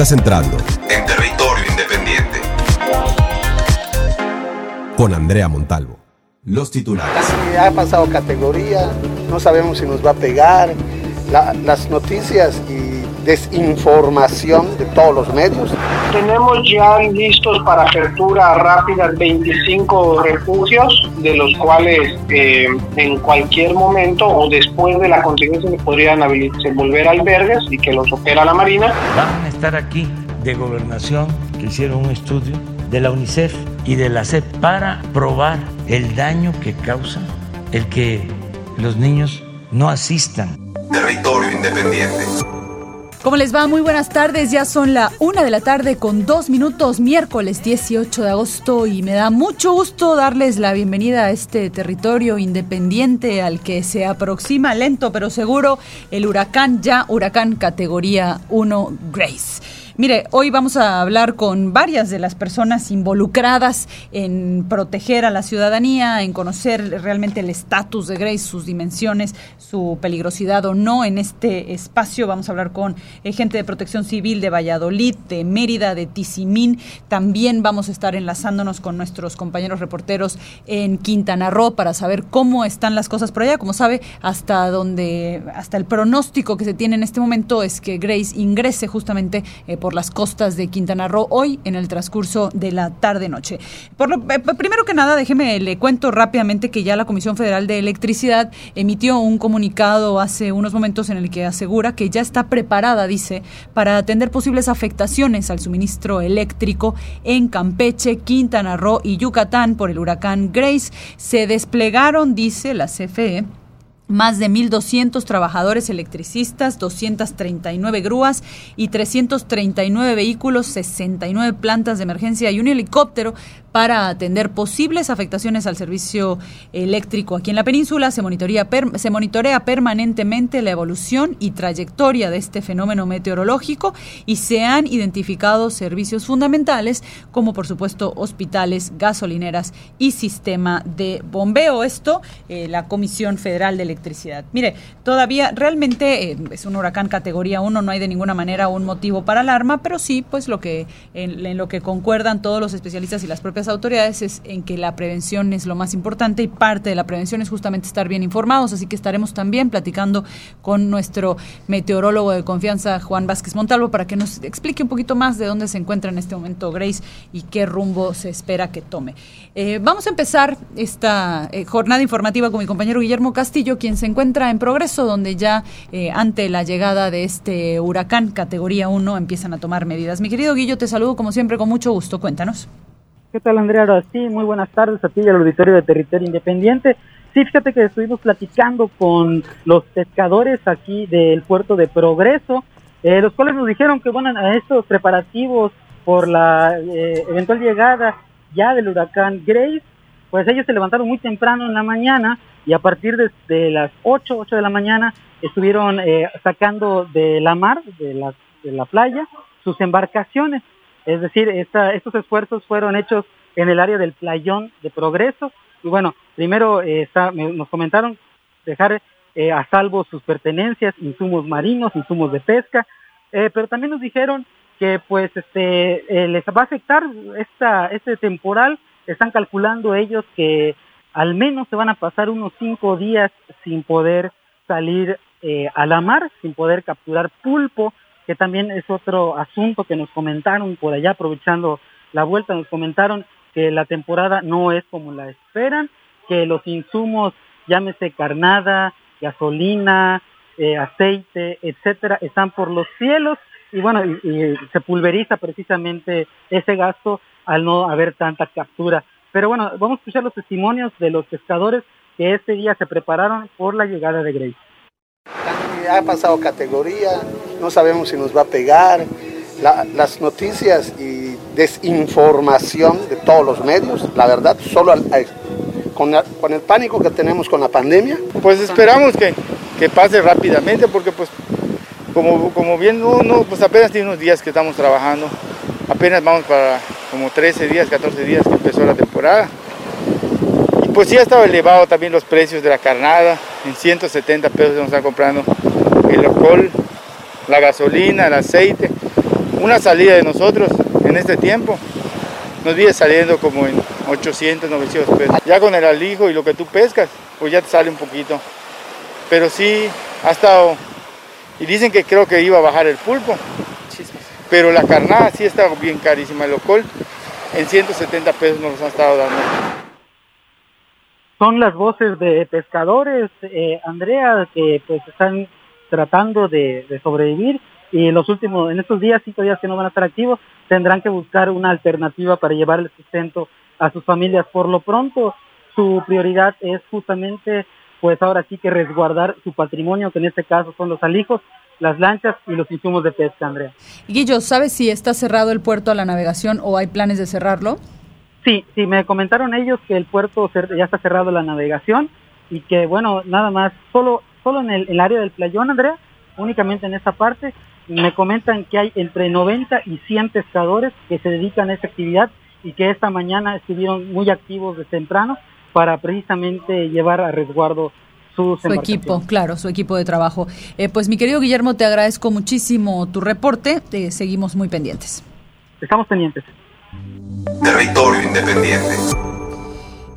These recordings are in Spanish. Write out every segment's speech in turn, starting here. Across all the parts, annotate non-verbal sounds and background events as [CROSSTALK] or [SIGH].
Estás entrando en territorio independiente. Con Andrea Montalvo. Los titulares. Ha pasado categoría, no sabemos si nos va a pegar. las noticias y desinformación de todos los medios. Tenemos ya listos para apertura rápida 25 refugios, de los cuales eh, en cualquier momento o después de la contingencia se podrían volver albergues y que los opera la Marina. Van a estar aquí de gobernación que hicieron un estudio de la UNICEF y de la CEP para probar el daño que causa el que los niños no asistan. Territorio independiente. ¿Cómo les va? Muy buenas tardes. Ya son la una de la tarde con dos minutos, miércoles 18 de agosto, y me da mucho gusto darles la bienvenida a este territorio independiente al que se aproxima lento pero seguro el huracán, ya huracán categoría 1 Grace. Mire, hoy vamos a hablar con varias de las personas involucradas en proteger a la ciudadanía, en conocer realmente el estatus de Grace, sus dimensiones, su peligrosidad o no en este espacio. Vamos a hablar con eh, gente de protección civil de Valladolid, de Mérida, de Tizimín. También vamos a estar enlazándonos con nuestros compañeros reporteros en Quintana Roo para saber cómo están las cosas por allá. Como sabe, hasta donde, hasta el pronóstico que se tiene en este momento es que Grace ingrese justamente eh, por las costas de Quintana Roo hoy en el transcurso de la tarde-noche. Por lo, eh, primero que nada, déjeme le cuento rápidamente que ya la Comisión Federal de Electricidad emitió un comunicado hace unos momentos en el que asegura que ya está preparada, dice, para atender posibles afectaciones al suministro eléctrico en Campeche, Quintana Roo y Yucatán por el huracán Grace. Se desplegaron, dice la CFE, más de 1.200 trabajadores electricistas, 239 grúas y 339 vehículos, 69 plantas de emergencia y un helicóptero para atender posibles afectaciones al servicio eléctrico aquí en la península. Se monitorea, permanentemente la evolución y trayectoria de este fenómeno meteorológico y se han identificado servicios fundamentales como por supuesto hospitales, gasolineras y sistema de bombeo. Esto, eh, la Comisión Federal de Electricidad. Mire, todavía realmente eh, es un huracán categoría 1, no hay de ninguna manera un motivo para alarma, pero sí, pues lo que en lo que concuerdan todos los especialistas y las propias autoridades es en que la prevención es lo más importante y parte de la prevención es justamente estar bien informados, así que estaremos también platicando con nuestro meteorólogo de confianza, Juan Vázquez Montalvo, para que nos explique un poquito más de dónde se encuentra en este momento Grace y qué rumbo se espera que tome. Eh, vamos a empezar esta eh, jornada informativa con mi compañero Guillermo Castillo, quien se encuentra en progreso, donde ya eh, ante la llegada de este huracán categoría 1 empiezan a tomar medidas. Mi querido Guillo, te saludo como siempre con mucho gusto. Cuéntanos. ¿Qué tal, Andrea? Ahora sí, muy buenas tardes a ti y al auditorio de Territorio Independiente. Sí, fíjate que estuvimos platicando con los pescadores aquí del puerto de Progreso, eh, los cuales nos dijeron que, bueno, a estos preparativos por la eh, eventual llegada ya del huracán Grace, pues ellos se levantaron muy temprano en la mañana y a partir de, las 8, 8 de la mañana estuvieron eh, sacando de la mar, de la, de la playa, sus embarcaciones es decir, estos esfuerzos fueron hechos en el área del playón de progreso. Y bueno, primero eh, nos comentaron dejar eh, a salvo sus pertenencias, insumos marinos, insumos de pesca, eh, pero también nos dijeron que pues este les va a afectar esta, este temporal. Están calculando ellos que al menos se van a pasar unos cinco días sin poder salir a la mar, sin poder capturar pulpo, que también es otro asunto que nos comentaron por allá, aprovechando la vuelta, nos comentaron que la temporada no es como la esperan, que los insumos, llámese carnada, gasolina, eh, aceite, etcétera, están por los cielos y bueno, se pulveriza precisamente ese gasto al no haber tanta captura. Pero bueno, vamos a escuchar los testimonios de los pescadores que este día se prepararon por la llegada de Grace ha pasado categoría, no sabemos si nos va a pegar. las noticias y desinformación de todos los medios, la verdad, solo con, el pánico que tenemos con la pandemia. Pues esperamos que, pase rápidamente porque pues como, como bien uno, pues apenas tiene unos días que estamos trabajando, apenas vamos para como 13 días, 14 días que empezó la temporada. Pues sí ha estado elevado también los precios de la carnada, en 170 pesos nos están comprando el alcohol, la gasolina, el aceite. una salida de nosotros en este tiempo nos viene saliendo como en 800, 900 pesos. Ya con el alijo y lo que tú pescas, pues ya te sale un poquito. Pero sí, ha estado... Y dicen que creo que iba a bajar el pulpo. Pero la carnada sí está bien carísima. El locol en 170 pesos nos los han estado dando. Son las voces de pescadores, eh, Andrea, que pues están tratando de, sobrevivir y en los últimos, en estos días, cinco días que no van a estar activos, tendrán que buscar una alternativa para llevar el sustento a sus familias. Por lo pronto, su prioridad es justamente, pues ahora sí que resguardar su patrimonio, que en este caso son los alijos, las lanchas y los insumos de pesca, Andrea. Guillo, ¿sabes si está cerrado el puerto a la navegación o hay planes de cerrarlo? Sí, sí, me comentaron ellos que el puerto ya está cerrado la navegación y que, bueno, nada más, solo, solo en el, el área del playón, Andrea, únicamente en esa parte, me comentan que hay entre 90 y 100 pescadores que se dedican a esta actividad y que esta mañana estuvieron muy activos de temprano para precisamente llevar a resguardo su equipo, claro, su equipo de trabajo. Eh, pues mi querido Guillermo, te agradezco muchísimo tu reporte. Te seguimos muy pendientes. Estamos pendientes. Territorio Independiente.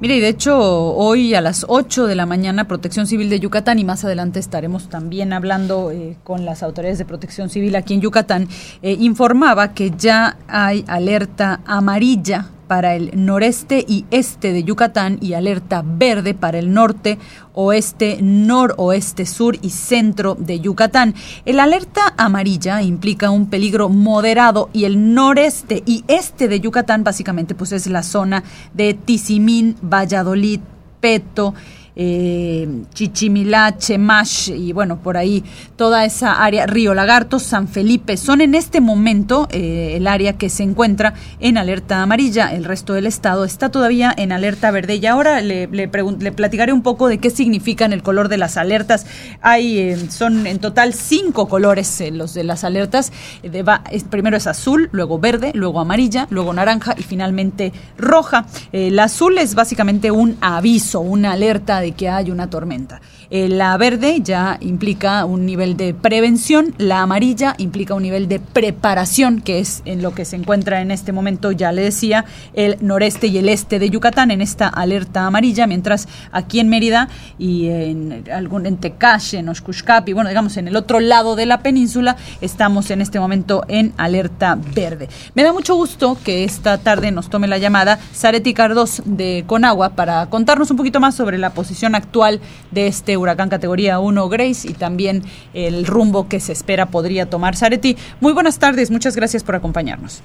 Mire, y de hecho, hoy a las 8 de la mañana, Protección Civil de Yucatán, y más adelante estaremos también hablando eh, con las autoridades de Protección Civil aquí en Yucatán, eh, informaba que ya hay alerta amarilla para el noreste y este de Yucatán y alerta verde para el norte, oeste, noroeste, sur y centro de Yucatán. El alerta amarilla implica un peligro moderado y el noreste y este de Yucatán básicamente pues es la zona de Tizimín, Valladolid, Peto, eh, Chichimilá, Chemash y bueno, por ahí toda esa área, Río Lagarto, San Felipe, son en este momento eh, el área que se encuentra en alerta amarilla. El resto del estado está todavía en alerta verde. Y ahora le, le, platicaré un poco de qué significan el color de las alertas. Hay, eh, son en total cinco colores eh, los de las alertas. Primero es azul, luego verde, luego amarilla, luego naranja y finalmente roja. el azul es básicamente un aviso, una alerta de que hay una tormenta. Eh, la verde ya implica un nivel de prevención, la amarilla implica un nivel de preparación, que es en lo que se encuentra en este momento, ya le decía, el noreste y el este de Yucatán en esta alerta amarilla, mientras aquí en Mérida y en algún en Tecache, en y bueno, digamos en el otro lado de la península, estamos en este momento en alerta verde. Me da mucho gusto que esta tarde nos tome la llamada Sareti Cardos de Conagua para contarnos un poquito más sobre la posición actual de este huracán categoría 1 Grace y también el rumbo que se espera podría tomar Sareti. Muy buenas tardes, muchas gracias por acompañarnos.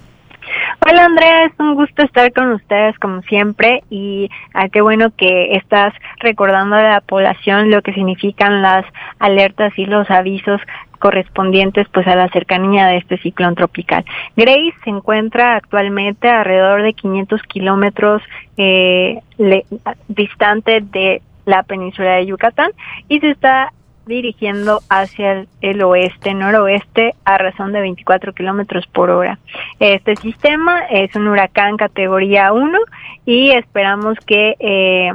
Hola Andrea, es un gusto estar con ustedes como siempre y ah, qué bueno que estás recordando a la población lo que significan las alertas y los avisos correspondientes pues a la cercanía de este ciclón tropical. Grace se encuentra actualmente alrededor de 500 kilómetros eh, distante de la península de Yucatán y se está dirigiendo hacia el, oeste, noroeste, a razón de 24 kilómetros por hora. Este sistema es un huracán categoría 1 y esperamos que eh,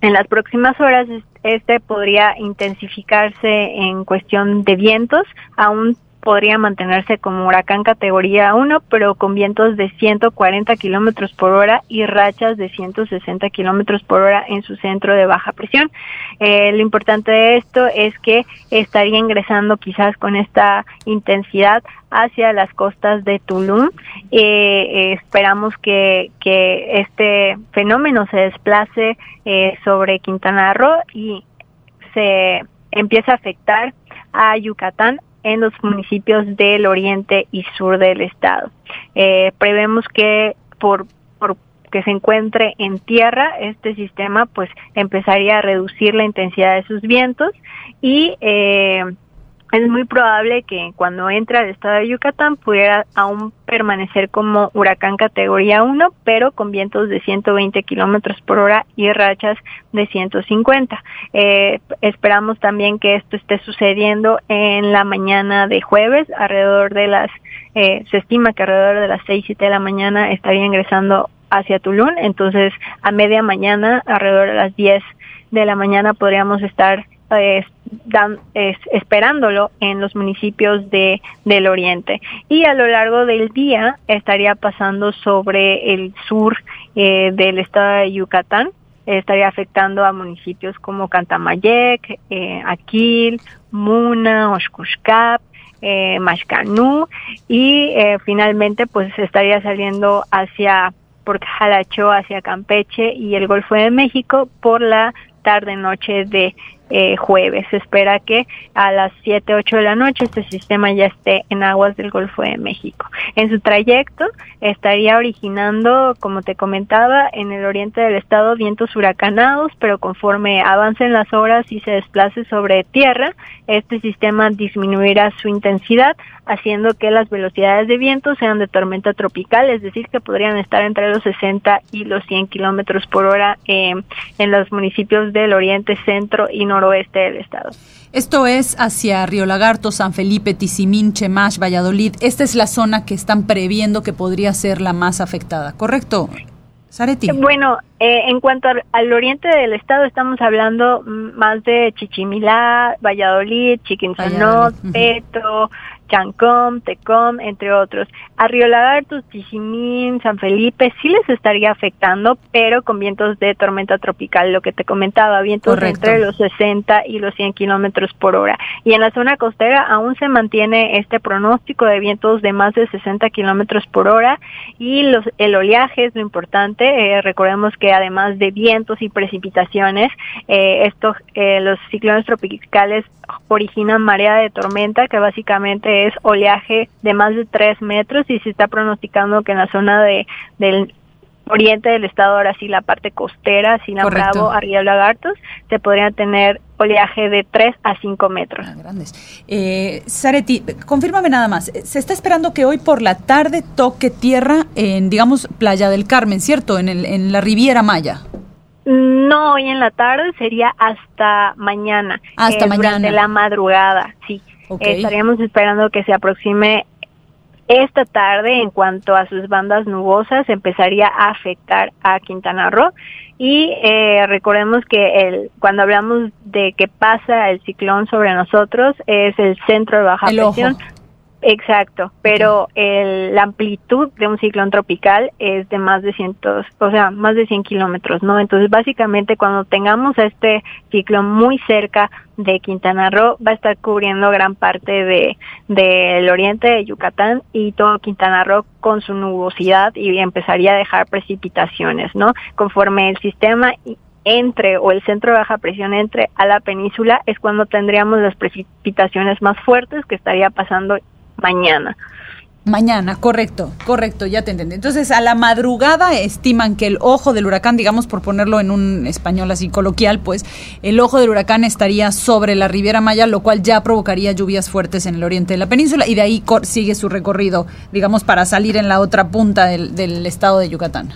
en las próximas horas este podría intensificarse en cuestión de vientos, aún podría mantenerse como huracán categoría 1, pero con vientos de 140 kilómetros por hora y rachas de 160 kilómetros por hora en su centro de baja presión. Eh, lo importante de esto es que estaría ingresando quizás con esta intensidad hacia las costas de Tulum. Eh, eh, esperamos que, que este fenómeno se desplace sobre Quintana Roo y se empiece a afectar a Yucatán en los municipios del oriente y sur del estado. Eh, prevemos que por, por que se encuentre en tierra, este sistema pues empezaría a reducir la intensidad de sus vientos y eh, es muy probable que cuando entre al estado de Yucatán pudiera aún permanecer como huracán categoría 1, pero con vientos de 120 kilómetros por hora y rachas de 150. Eh, esperamos también que esto esté sucediendo en la mañana de jueves, alrededor de las, eh, se estima que alrededor de las 6, 7 de la mañana estaría ingresando hacia Tulum, entonces a media mañana, alrededor de las 10 de la mañana podríamos estar eh, esperándolo en los municipios de, del oriente. Y a lo largo del día estaría pasando sobre el sur eh, del estado de Yucatán, estaría afectando a municipios como Cantamayec, eh, Aquil, Muna, Oshkushkap, eh, Mashcanú y eh, finalmente pues estaría saliendo hacia por Jalacho hacia Campeche y el Golfo de México por la tarde noche de eh, jueves. Se espera que a las 7, 8 de la noche este sistema ya esté en aguas del Golfo de México. En su trayecto estaría originando, como te comentaba, en el oriente del estado vientos huracanados, pero conforme avancen las horas y se desplace sobre tierra, este sistema disminuirá su intensidad, haciendo que las velocidades de viento sean de tormenta tropical, es decir, que podrían estar entre los 60 y los 100 kilómetros por hora eh, en los municipios del oriente, centro y noroeste del estado. Esto es hacia Río Lagarto, San Felipe, Tizimín, Chemash, Valladolid. Esta es la zona que están previendo que podría ser la más afectada, ¿correcto? Sareti. Bueno, eh, en cuanto al, oriente del estado, estamos hablando más de Chichimilá, Valladolid, Chiquinzonot, Petro, Chancom, Tecom, entre otros. A Río Lagartos, Tizimín, San Felipe sí les estaría afectando, pero con vientos de tormenta tropical, lo que te comentaba, vientos entre los 60 y los 100 kilómetros por hora. Y en la zona costera aún se mantiene este pronóstico de vientos de más de 60 kilómetros por hora y los, el oleaje es lo importante. Eh, recordemos que además de vientos y precipitaciones, eh, estos, eh, los ciclones tropicales originan marea de tormenta, que básicamente es oleaje de más de 3 metros y se está pronosticando que en la zona de del oriente del estado, ahora sí la parte costera, Sina Bravo, Arriba Lagartos, se podrían tener oleaje de 3 a 5 metros. Ah, grandes. Eh, Sareti, confírmame nada más. Se está esperando que hoy por la tarde toque tierra en, digamos, Playa del Carmen, ¿cierto? En, el, en la Riviera Maya. No, hoy en la tarde sería hasta mañana. Hasta mañana. Durante la madrugada, sí. Estaríamos esperando que se aproxime esta tarde en cuanto a sus bandas nubosas. Empezaría a afectar a Quintana Roo. Y eh, recordemos que el, cuando hablamos de que pasa el ciclón sobre nosotros es el centro de baja presión. Exacto, pero el, la amplitud de un ciclón tropical es de más de cientos, o sea, más de 100 kilómetros, ¿no? Entonces, básicamente, cuando tengamos a este ciclón muy cerca de Quintana Roo, va a estar cubriendo gran parte de del oriente de Yucatán y todo Quintana Roo con su nubosidad y empezaría a dejar precipitaciones, ¿no? Conforme el sistema entre o el centro de baja presión entre a la península es cuando tendríamos las precipitaciones más fuertes que estaría pasando mañana. Mañana, correcto, correcto, ya te entendí. Entonces, a la madrugada estiman que el ojo del huracán, digamos por ponerlo en un español así coloquial, pues el ojo del huracán estaría sobre la Riviera Maya, lo cual ya provocaría lluvias fuertes en el oriente de la península y de ahí sigue su recorrido, digamos, para salir en la otra punta del, estado de Yucatán.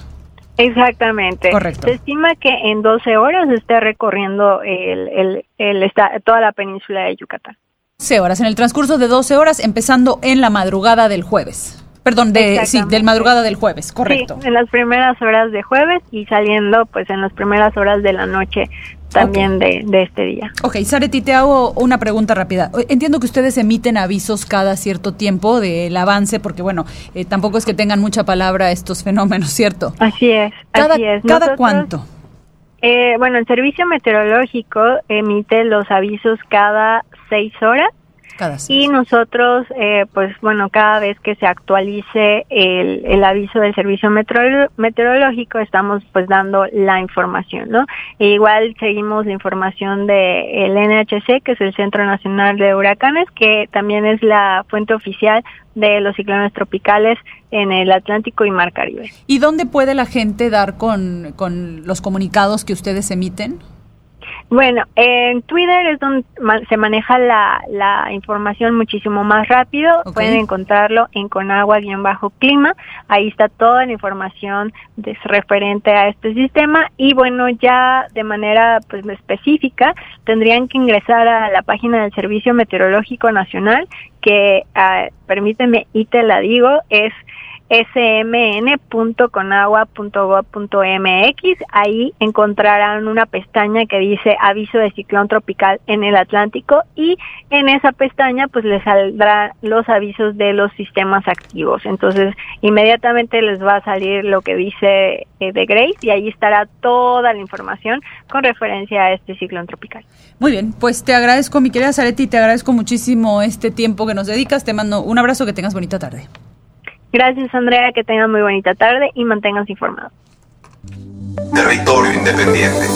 Exactamente. Correcto. Se estima que en 12 horas esté recorriendo el, el, toda la península de Yucatán. 12 horas, en el transcurso de 12 horas, empezando en la madrugada del jueves. Perdón, de, sí, del madrugada del jueves, correcto. Sí, en las primeras horas de jueves y saliendo pues en las primeras horas de la noche también de, de, este día. Ok, Sareti, te hago una pregunta rápida. Entiendo que ustedes emiten avisos cada cierto tiempo del avance, porque bueno, eh, tampoco es que tengan mucha palabra estos fenómenos, ¿cierto? Así es, cada, así es. ¿Cada cuánto? Eh, bueno, el servicio meteorológico emite los avisos cada seis horas. Y nosotros, eh, pues bueno, cada vez que se actualice el, el aviso del servicio meteorológico, estamos pues dando la información, ¿no? E igual seguimos la información de el NHC, que es el Centro Nacional de Huracanes, que también es la fuente oficial de los ciclones tropicales en el Atlántico y Mar Caribe. ¿Y dónde puede la gente dar con, con los comunicados que ustedes emiten? Bueno, en Twitter es donde se maneja la, la información muchísimo más rápido. Pueden encontrarlo en Conagua-clima. Ahí está toda la información referente a este sistema. Y bueno, ya de manera pues específica tendrían que ingresar a la página del Servicio Meteorológico Nacional, que ah, permíteme y te la digo, es smn.conagua.gov.mx. Ahí encontrarán una pestaña que dice aviso de ciclón tropical en el Atlántico y en esa pestaña pues les saldrán los avisos de los sistemas activos. Entonces inmediatamente les va a salir lo que dice eh, de Grace y ahí estará toda la información con referencia a este ciclón tropical. Muy bien, pues te agradezco mi querida Zaretti, te agradezco muchísimo este tiempo que nos dedicas, te mando un abrazo, que tengas bonita tarde. Gracias Andrea, que tengan muy bonita tarde y manténganse informados. Territorio Independiente.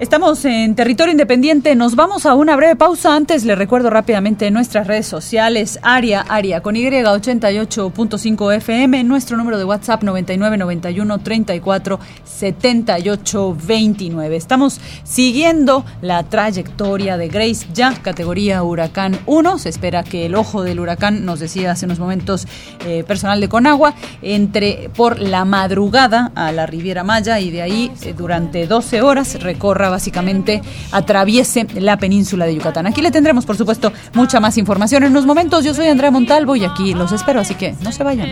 Estamos en territorio independiente, nos vamos a una breve pausa. Antes le recuerdo rápidamente nuestras redes sociales, Aria, Aria con Y 88.5 FM, nuestro número de WhatsApp 9991 34 78 29. Estamos siguiendo la trayectoria de Grace, ya categoría huracán 1. Se espera que el ojo del huracán, nos decía hace unos momentos eh, personal de Conagua, entre por la madrugada a la Riviera Maya y de ahí eh, durante 12 horas recorra básicamente atraviese la península de Yucatán. Aquí le tendremos, por supuesto, mucha más información en unos momentos. Yo soy Andrea Montalvo y aquí los espero, así que no se vayan.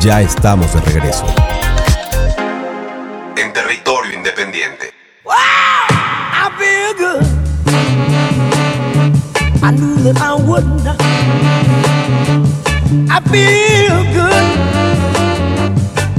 Ya estamos de regreso. En territorio independiente. I feel good. I knew that I would not. I feel good.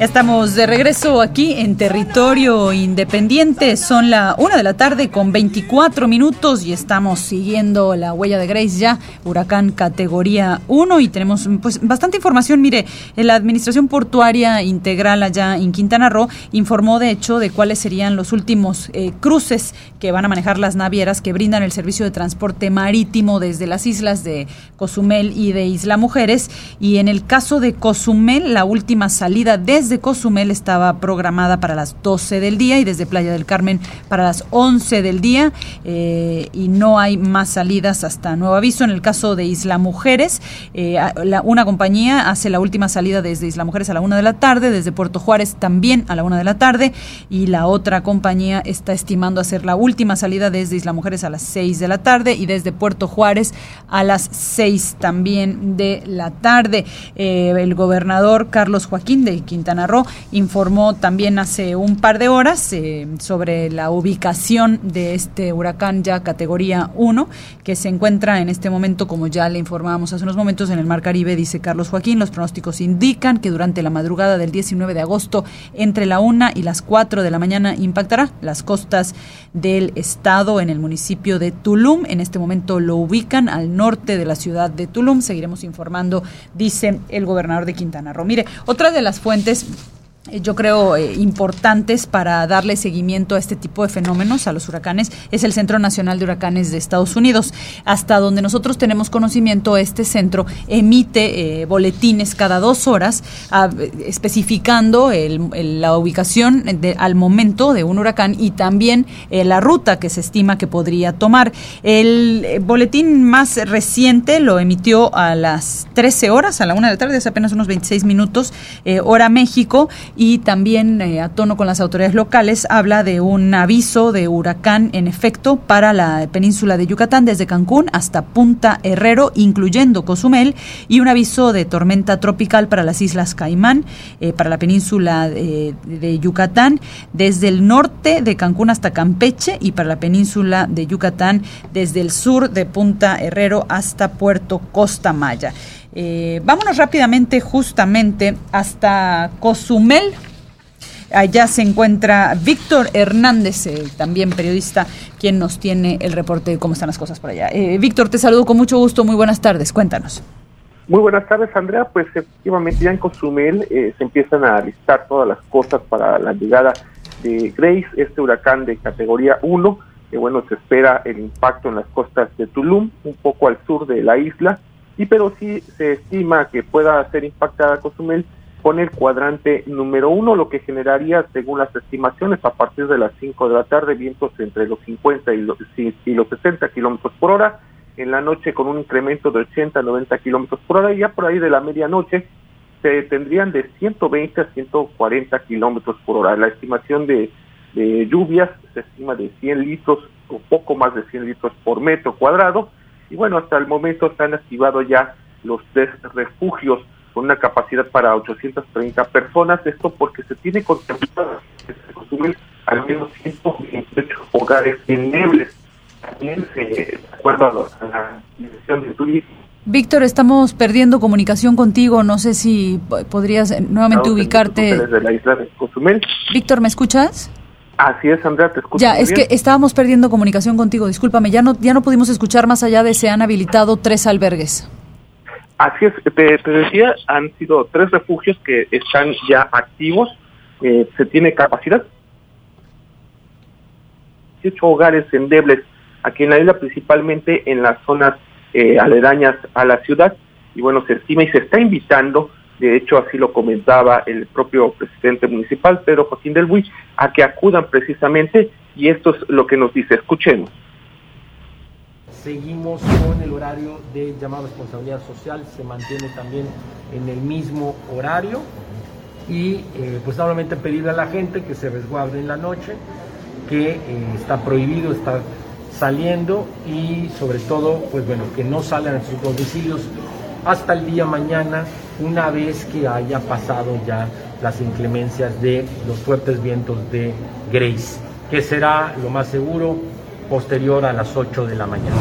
Estamos de regreso aquí en territorio independiente. Son la una de la tarde con 24 minutos y estamos siguiendo la huella de Grace ya, huracán categoría 1 y tenemos pues bastante información. Mire, la Administración Portuaria Integral allá en Quintana Roo informó de hecho de cuáles serían los últimos eh, cruces que van a manejar las navieras que brindan el servicio de transporte marítimo desde las islas de Cozumel y de Isla Mujeres. Y en el caso de Cozumel, la última salida desde Cozumel estaba programada para las 12 del día y desde Playa del Carmen para las 11 del día eh, y no hay más salidas hasta nuevo aviso. En el caso de Isla Mujeres, eh, una compañía hace la última salida desde Isla Mujeres a la 1 de la tarde, desde Puerto Juárez también a la 1 de la tarde y la otra compañía está estimando hacer la última salida desde Isla Mujeres a las 6 de la tarde y desde Puerto Juárez a las 6 también de la tarde. Eh, el gobernador Carlos Joaquín de Quintana Roo informó también hace un par de horas eh, sobre la ubicación de este huracán ya categoría 1, que se encuentra en este momento, como ya le informábamos hace unos momentos, en el Mar Caribe, dice Carlos Joaquín. Los pronósticos indican que durante la madrugada del 19 de agosto, entre la 1 y las 4 de la mañana, impactará las costas del estado en el municipio de Tulum. En este momento lo ubican al norte de la ciudad de Tulum. Seguiremos informando, dice el gobernador de Quintana Roo. Mire, otra de las fuentes eh, yo creo, eh, importantes para darle seguimiento a este tipo de fenómenos, a los huracanes, es el Centro Nacional de Huracanes de Estados Unidos. Hasta donde nosotros tenemos conocimiento, este centro emite eh, boletines cada dos horas a, especificando el, el, la ubicación de, al momento de un huracán y también la ruta que se estima que podría tomar. El boletín más reciente lo emitió a las 13 horas, a la una de la tarde, hace apenas unos 26 minutos, hora México y también eh, a tono con las autoridades locales habla de un aviso de huracán en efecto para la península de Yucatán desde Cancún hasta Punta Herrero, incluyendo Cozumel, y un aviso de tormenta tropical para las Islas Caimán, eh, para la península de, de Yucatán, desde el norte de Cancún hasta Campeche y para la península de Yucatán desde el sur de Punta Herrero hasta Puerto Costa Maya. Eh, vámonos rápidamente justamente hasta Cozumel. Allá se encuentra Víctor Hernández, también periodista, quien nos tiene el reporte de cómo están las cosas por allá. Eh, Víctor, te saludo con mucho gusto, muy buenas tardes, cuéntanos. Muy buenas tardes, Andrea. Pues efectivamente ya en Cozumel eh, se empiezan a listar todas las cosas para la llegada de Grace, este huracán de categoría 1, que bueno, se espera el impacto en las costas de Tulum, un poco al sur de la isla, y pero sí se estima que pueda ser impactada Cozumel con el cuadrante número uno, lo que generaría, según las estimaciones, a partir de las 5 de la tarde, vientos entre los 50 y los, y los 60 kilómetros por hora, en la noche con un incremento de 80 a 90 kilómetros por hora, y ya por ahí de la medianoche se tendrían de 120 a 140 kilómetros por hora. La estimación de, de lluvias se estima de 100 litros o poco más de 100 litros por metro cuadrado, y bueno, hasta el momento se han activado ya los tres refugios con una capacidad para 830 personas, esto porque se tiene contemplado que se consumen al menos 128 hogares inmuebles. También se, de acuerdo a la Dirección de Turismo, Víctor, estamos perdiendo comunicación contigo. No sé si podrías eh, nuevamente ubicarte. Desde la isla de Cozumel. Víctor, ¿me escuchas? Así es, Andrea, te escucho. Ya, muy es bien. que estábamos perdiendo comunicación contigo. Discúlpame, ya no, ya no pudimos escuchar más allá de se han habilitado tres albergues. Así es, te, te decía, han sido tres refugios que están ya activos. Eh, se tiene capacidad. 18 hogares endebles aquí en la isla, principalmente en las zonas eh, aledañas a la ciudad. Y bueno, se estima y se está invitando, de hecho así lo comentaba el propio presidente municipal, Pedro Joaquín del Buy, a que acudan precisamente y esto es lo que nos dice. Escuchemos. Seguimos con el horario de llamado a responsabilidad social, se mantiene también en el mismo horario y eh, pues solamente pedirle a la gente que se resguarde en la noche, que eh, está prohibido estar saliendo y sobre todo pues bueno que no salgan a sus domicilios hasta el día mañana una vez que haya pasado ya las inclemencias de los fuertes vientos de Grace, que será lo más seguro posterior a las 8 de la mañana.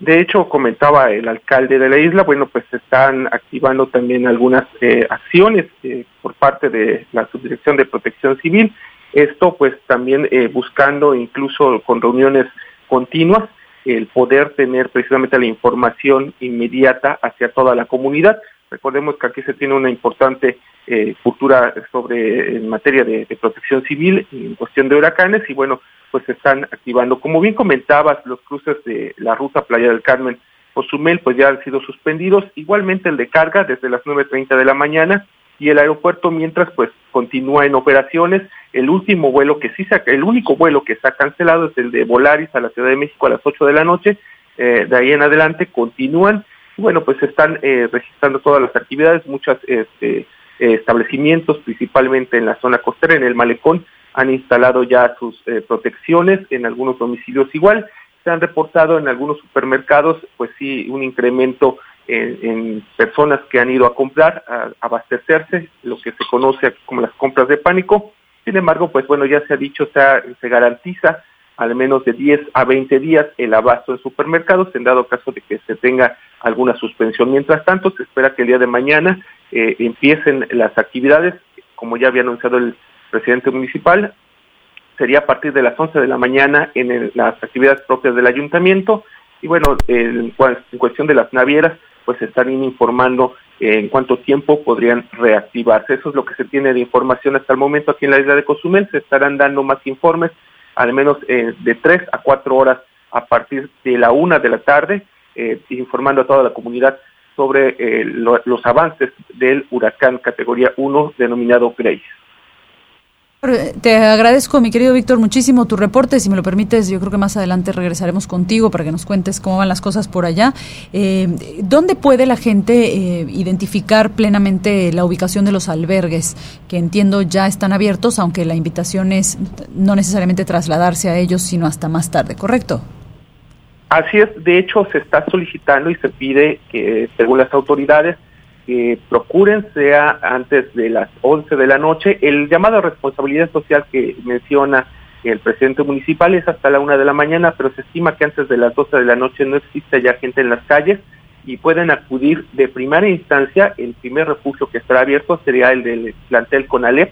De hecho, comentaba el alcalde de la isla, bueno, pues se están activando también algunas eh, acciones eh, por parte de la Subdirección de Protección Civil. Esto pues también eh, buscando incluso con reuniones continuas el poder tener precisamente la información inmediata hacia toda la comunidad. Recordemos que aquí se tiene una importante eh, cultura sobre en materia de, protección civil en cuestión de huracanes y bueno, pues se están activando. Como bien comentabas, los cruces de la ruta Playa del Carmen Cozumel pues ya han sido suspendidos, igualmente el de carga desde las 9.30 de la mañana y el aeropuerto mientras pues continúa en operaciones. El último vuelo que sí se ha, el único vuelo que ha cancelado es el de Volaris a la Ciudad de México a las 8 de la noche. Eh, de ahí en adelante continúan y bueno, pues están eh, registrando todas las actividades, muchos este, eh, establecimientos, principalmente en la zona costera, en el malecón, han instalado ya sus protecciones, en algunos domicilios igual, se han reportado en algunos supermercados, pues sí, un incremento en, personas que han ido a comprar, a, abastecerse, lo que se conoce como las compras de pánico. Sin embargo, pues bueno, ya se ha dicho, se, garantiza al menos de 10 a 20 días el abasto en supermercados, en dado caso de que se tenga alguna suspensión. Mientras tanto, se espera que el día de mañana eh, empiecen las actividades, como ya había anunciado el presidente municipal, sería a partir de las 11 de la mañana en las actividades propias del ayuntamiento, y bueno, en, en cuestión de las navieras, pues estarían informando eh, en cuánto tiempo podrían reactivarse. Eso es lo que se tiene de información hasta el momento aquí en la isla de Cozumel. Se estarán dando más informes, al menos eh, de tres a cuatro horas a partir de la una de la tarde, eh, informando a toda la comunidad sobre lo, los avances del huracán categoría 1 denominado Grace. Te agradezco, mi querido Víctor, muchísimo tu reporte. Si me lo permites, yo creo que más adelante regresaremos contigo para que nos cuentes cómo van las cosas por allá. Eh, ¿Dónde puede la gente eh, identificar plenamente la ubicación de los albergues? Que entiendo ya están abiertos, aunque la invitación es no necesariamente trasladarse a ellos, sino hasta más tarde, ¿correcto? Así es, de hecho se está solicitando y se pide que, según las autoridades, que procuren sea antes de las 11 de la noche. El llamado a responsabilidad social que menciona el presidente municipal es hasta la 1 de la mañana, pero se estima que antes de las 12 de la noche no existe ya gente en las calles y pueden acudir de primera instancia. El primer refugio que estará abierto sería el del plantel Conalep,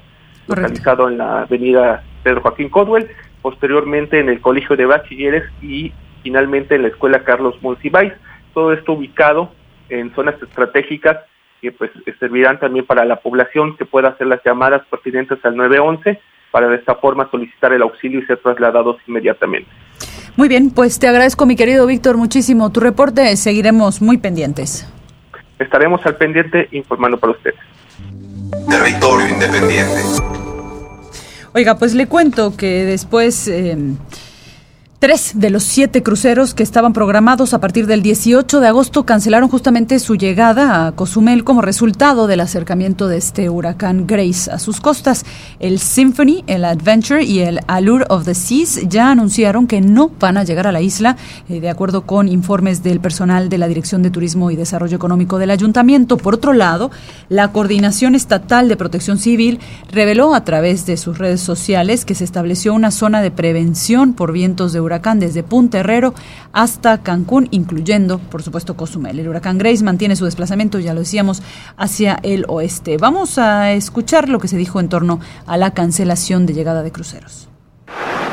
localizado en la avenida Pedro Joaquín Codwell, posteriormente en el Colegio de Bachilleres y finalmente en la Escuela Carlos Monsiváis. Todo esto ubicado en zonas estratégicas que pues servirán también para la población que pueda hacer las llamadas pertinentes al 911 para de esta forma solicitar el auxilio y ser trasladados inmediatamente. Muy bien, pues te agradezco mi querido Víctor muchísimo tu reporte, seguiremos muy pendientes. estaremos al pendiente informando para ustedes. Territorio Independiente. Oiga, pues le cuento que después... Eh, Tres de los siete cruceros que estaban programados a partir del 18 de agosto cancelaron justamente su llegada a Cozumel como resultado del acercamiento de este huracán Grace a sus costas. El Symphony, el Adventure y el Allure of the Seas ya anunciaron que no van a llegar a la isla, eh, de acuerdo con informes del personal de la Dirección de Turismo y Desarrollo Económico del Ayuntamiento. Por otro lado, la Coordinación Estatal de Protección Civil reveló a través de sus redes sociales que se estableció una zona de prevención por vientos de huracán desde Punta Herrero hasta Cancún, incluyendo, por supuesto, Cozumel. El huracán Grace mantiene su desplazamiento, ya lo decíamos, hacia el oeste. Vamos a escuchar lo que se dijo en torno a la cancelación de llegada de cruceros.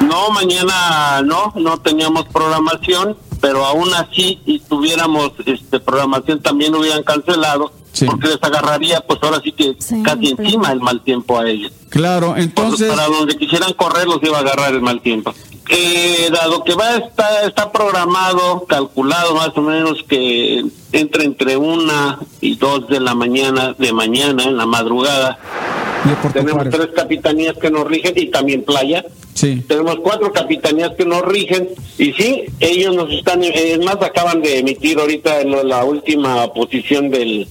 No, mañana no, no teníamos programación, pero aún así, si tuviéramos este, programación, también hubieran cancelado, porque les agarraría, pues ahora sí que casi encima el mal tiempo a ellos. Claro, entonces... Para donde quisieran correr los iba a agarrar el mal tiempo. Eh, dado que va está está programado, calculado más o menos que entre entre una y dos de la mañana de mañana en la madrugada. Tenemos tres capitanías que nos rigen y también playa. Sí. Tenemos cuatro capitanías que nos rigen y sí, ellos nos están, es más, acaban de emitir ahorita la última posición del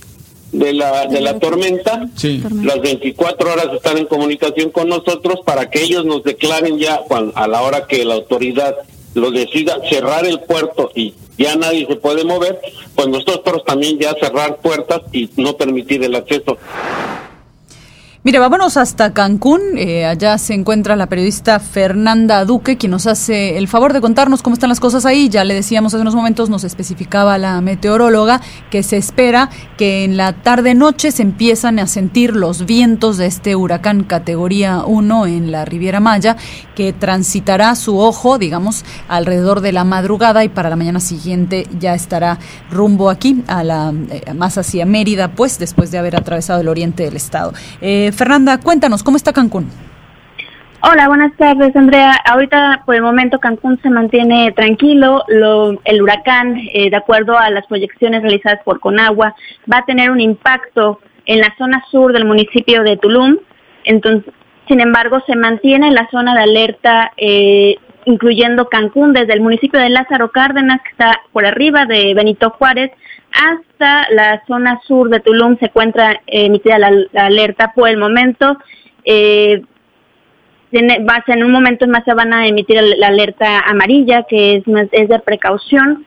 de la, de la tormenta. Las 24 horas están en comunicación con nosotros para que ellos nos declaren ya a la hora que la autoridad lo decida cerrar el puerto y ya nadie se puede mover, pues nosotros también ya cerrar puertas y no permitir el acceso. Mire, vámonos hasta Cancún. Eh, allá se encuentra la periodista Fernanda Duque, quien nos hace el favor de contarnos cómo están las cosas ahí. Ya le decíamos hace unos momentos, nos especificaba la meteoróloga que se espera que en la tarde-noche se empiezan a sentir los vientos de este huracán categoría 1 en la Riviera Maya, que transitará su ojo, digamos, alrededor de la madrugada y para la mañana siguiente ya estará rumbo aquí, a la eh, más hacia Mérida, pues después de haber atravesado el oriente del estado. Eh, Fernanda, cuéntanos, ¿cómo está Cancún? Hola, buenas tardes, Andrea. Ahorita, por el momento, Cancún se mantiene tranquilo. el huracán, eh, de acuerdo a las proyecciones realizadas por Conagua, va a tener un impacto en la zona sur del municipio de Tulum. Entonces, sin embargo, se mantiene en la zona de alerta, eh, incluyendo Cancún, desde el municipio de Lázaro Cárdenas, que está por arriba de Benito Juárez, hasta la zona sur de Tulum se encuentra emitida la, alerta por el momento. Eh, en un momento más se van a emitir la alerta amarilla, que es, es de precaución.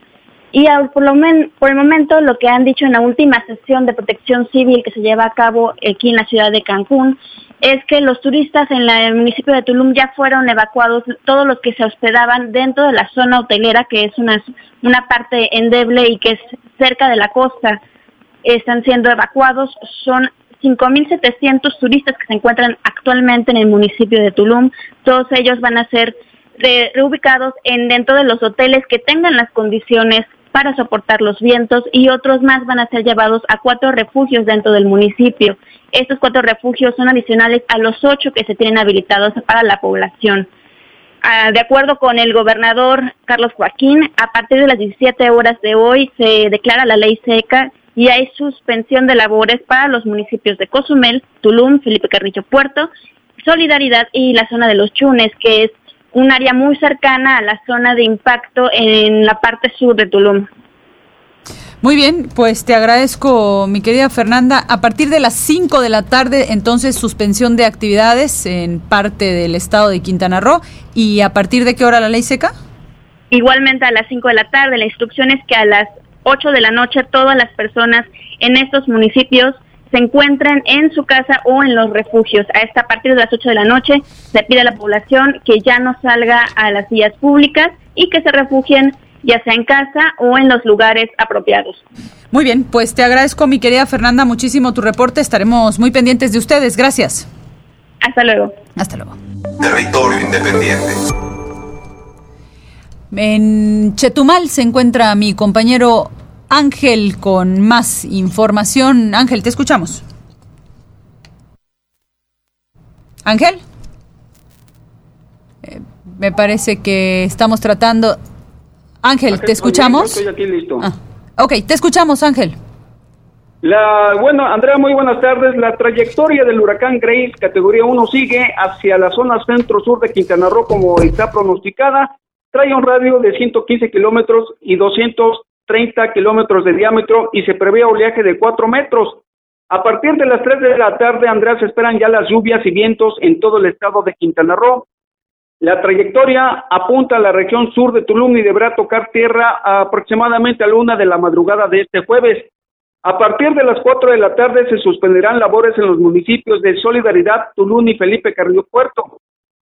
Y por, lo por el momento lo que han dicho en la última sesión de protección civil que se lleva a cabo aquí en la ciudad de Cancún es que los turistas en el municipio de Tulum ya fueron evacuados, todos los que se hospedaban dentro de la zona hotelera, que es una, una parte endeble y que es cerca de la costa, están siendo evacuados. Son 5.700 turistas que se encuentran actualmente en el municipio de Tulum. Todos ellos van a ser reubicados en dentro de los hoteles que tengan las condiciones para soportar los vientos y otros más van a ser llevados a cuatro refugios dentro del municipio. Estos cuatro refugios son adicionales a los ocho que se tienen habilitados para la población. Ah, de acuerdo con el gobernador Carlos Joaquín, a partir de las 17 horas de hoy se declara la ley seca y hay suspensión de labores para los municipios de Cozumel, Tulum, Felipe Carrillo Puerto, Solidaridad y la zona de los Chunes, que es un área muy cercana a la zona de impacto en la parte sur de Tulum. Muy bien, pues te agradezco, mi querida Fernanda. A partir de las 5 de la tarde, entonces, suspensión de actividades en parte del estado de Quintana Roo. ¿Y a partir de qué hora la ley seca? Igualmente a las 5 de la tarde. La instrucción es que a las 8 de la noche todas las personas en estos municipios se encuentran en su casa o en los refugios. A esta a partir de las 8 de la noche se pide a la población que ya no salga a las vías públicas y que se refugien ya sea en casa o en los lugares apropiados. Muy bien, pues te agradezco mi querida Fernanda muchísimo tu reporte. Estaremos muy pendientes de ustedes. Gracias. Hasta luego. Hasta luego. Territorio Independiente. En Chetumal se encuentra mi compañero Ángel con más información. Ángel, te escuchamos. Ángel. Eh, me parece que estamos tratando... Ángel, ¿te escuchamos? Estoy aquí listo. Ah, ok, te escuchamos, Ángel. La, bueno, Andrea, muy buenas tardes. La trayectoria del huracán Grace, categoría 1, sigue hacia la zona centro-sur de Quintana Roo como está pronosticada. Trae un radio de 115 kilómetros y 230 kilómetros de diámetro y se prevé oleaje de 4 metros. A partir de las 3 de la tarde, Andrea, se esperan ya las lluvias y vientos en todo el estado de Quintana Roo. La trayectoria apunta a la región sur de Tulum y deberá tocar tierra aproximadamente a la una de la madrugada de este jueves. A partir de las 4 de la tarde se suspenderán labores en los municipios de Solidaridad, Tulum y Felipe Carrillo Puerto.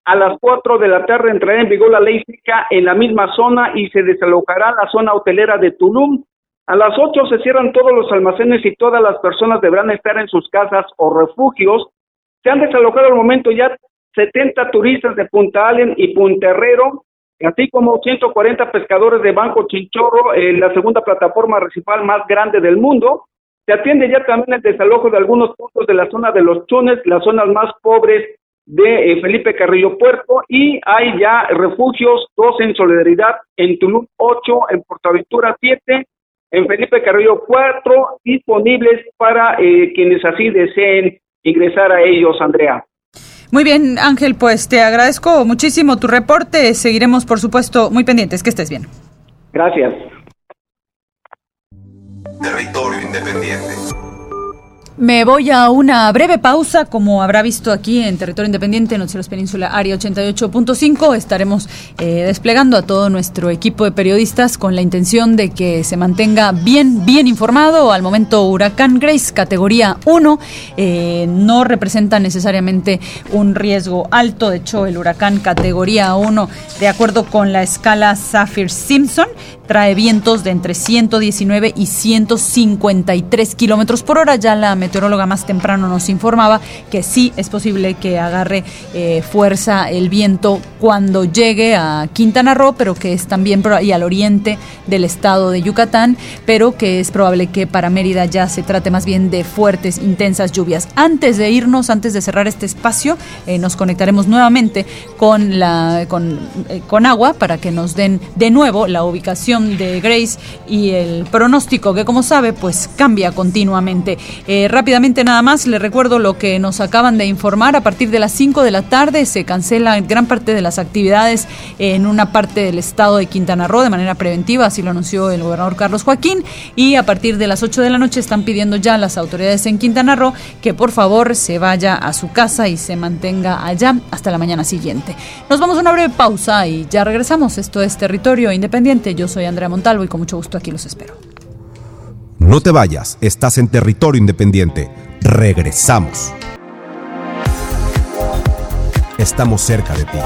A las 4 de la tarde entrará en vigor la ley seca en la misma zona y se desalojará la zona hotelera de Tulum. A las 8 se cierran todos los almacenes y todas las personas deberán estar en sus casas o refugios. Se han desalojado al momento ya 70 turistas de Punta Allen y Punta Herrero, así como 140 pescadores de Banco Chinchorro, en la segunda plataforma recifal más grande del mundo. Se atiende ya también el desalojo de algunos puntos de la zona de los Chunes, las zonas más pobres de eh, Felipe Carrillo Puerto, y hay ya refugios, dos en Solidaridad, en Tulum 8, en Portaventura 7, en Felipe Carrillo 4, disponibles para eh, quienes así deseen ingresar a ellos, Andrea. Muy bien, Ángel, pues te agradezco muchísimo tu reporte. Seguiremos, por supuesto, muy pendientes. Que estés bien. Gracias. Territorio Independiente. Me voy a una breve pausa, como habrá visto aquí en Territorio Independiente, Noticieros Península, Área 88.5. Estaremos eh, desplegando a todo nuestro equipo de periodistas con la intención de que se mantenga bien, bien informado. Al momento, Huracán Grace, categoría 1, eh, no representa necesariamente un riesgo alto. De hecho, el huracán categoría 1, de acuerdo con la escala Saffir-Simpson, trae vientos de entre 119 y 153 kilómetros por hora. Ya la meteoróloga más temprano nos informaba que sí es posible que agarre eh, fuerza el viento cuando llegue a Quintana Roo, pero que es también y al oriente del estado de Yucatán, pero que es probable que para Mérida ya se trate más bien de fuertes, intensas lluvias. Antes de irnos, antes de cerrar este espacio, eh, nos conectaremos nuevamente con eh, con agua para que nos den de nuevo la ubicación de Grace y el pronóstico que como sabe pues cambia continuamente. Rápidamente nada más, le recuerdo lo que nos acaban de informar. A partir de las 5 de la tarde se cancela gran parte de las actividades en una parte del estado de Quintana Roo de manera preventiva, así lo anunció el gobernador Carlos Joaquín. Y a partir de las 8 de la noche están pidiendo ya las autoridades en Quintana Roo que por favor se vaya a su casa y se mantenga allá hasta la mañana siguiente. Nos vamos a una breve pausa y ya regresamos. Esto es Territorio Independiente. Yo soy Andrea Montalvo y con mucho gusto aquí los espero. No te vayas, estás en territorio independiente. Regresamos. Estamos cerca de ti.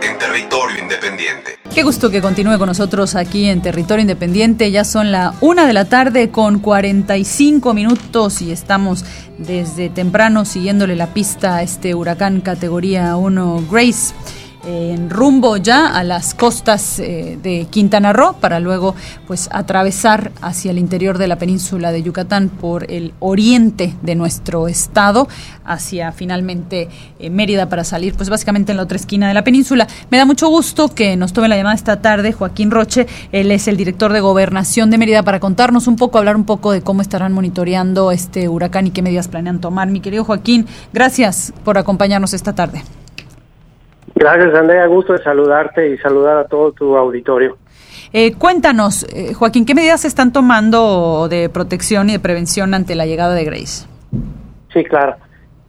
En territorio independiente. Qué gusto que continúe con nosotros aquí en Territorio Independiente. Ya son la una de la tarde con 45 minutos y estamos desde temprano siguiéndole la pista a este huracán categoría 1 Grace en rumbo ya a las costas eh, de Quintana Roo para luego pues atravesar hacia el interior de la península de Yucatán por el oriente de nuestro estado hacia finalmente eh, Mérida para salir pues básicamente en la otra esquina de la península. Me da mucho gusto que nos tome la llamada esta tarde Joaquín Roche, él es el director de gobernación de Mérida para contarnos un poco, hablar un poco de cómo estarán monitoreando este huracán y qué medidas planean tomar. Mi querido Joaquín, gracias por acompañarnos esta tarde. Gracias, Andrea. Gusto de saludarte y saludar a todo tu auditorio. Eh, cuéntanos, eh, Joaquín, ¿qué medidas se están tomando de protección y de prevención ante la llegada de Grace? Sí, claro.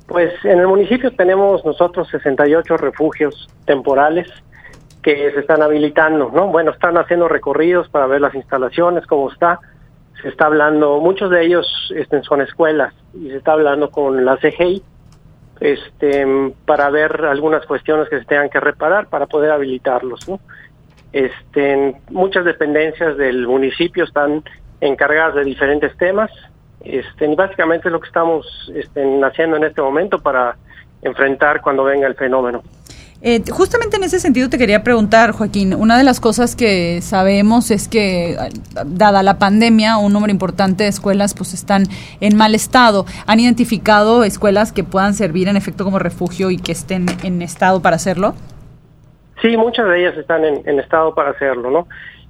Pues en el municipio tenemos nosotros 68 refugios temporales que se están habilitando, ¿no? Bueno, están haciendo recorridos para ver las instalaciones, cómo está. Se está hablando, muchos de ellos este, son escuelas y se está hablando con la CGI este, para ver algunas cuestiones que se tengan que reparar para poder habilitarlos. Este, muchas dependencias del municipio están encargadas de diferentes temas este, y básicamente es lo que estamos este, haciendo en este momento para enfrentar cuando venga el fenómeno. Eh, justamente en ese sentido te quería preguntar, Joaquín, una de las cosas que sabemos es que, dada la pandemia, un número importante de escuelas pues están en mal estado. ¿Han identificado escuelas que puedan servir en efecto como refugio y que estén en estado para hacerlo? Sí, muchas de ellas están en, estado para hacerlo, ¿no?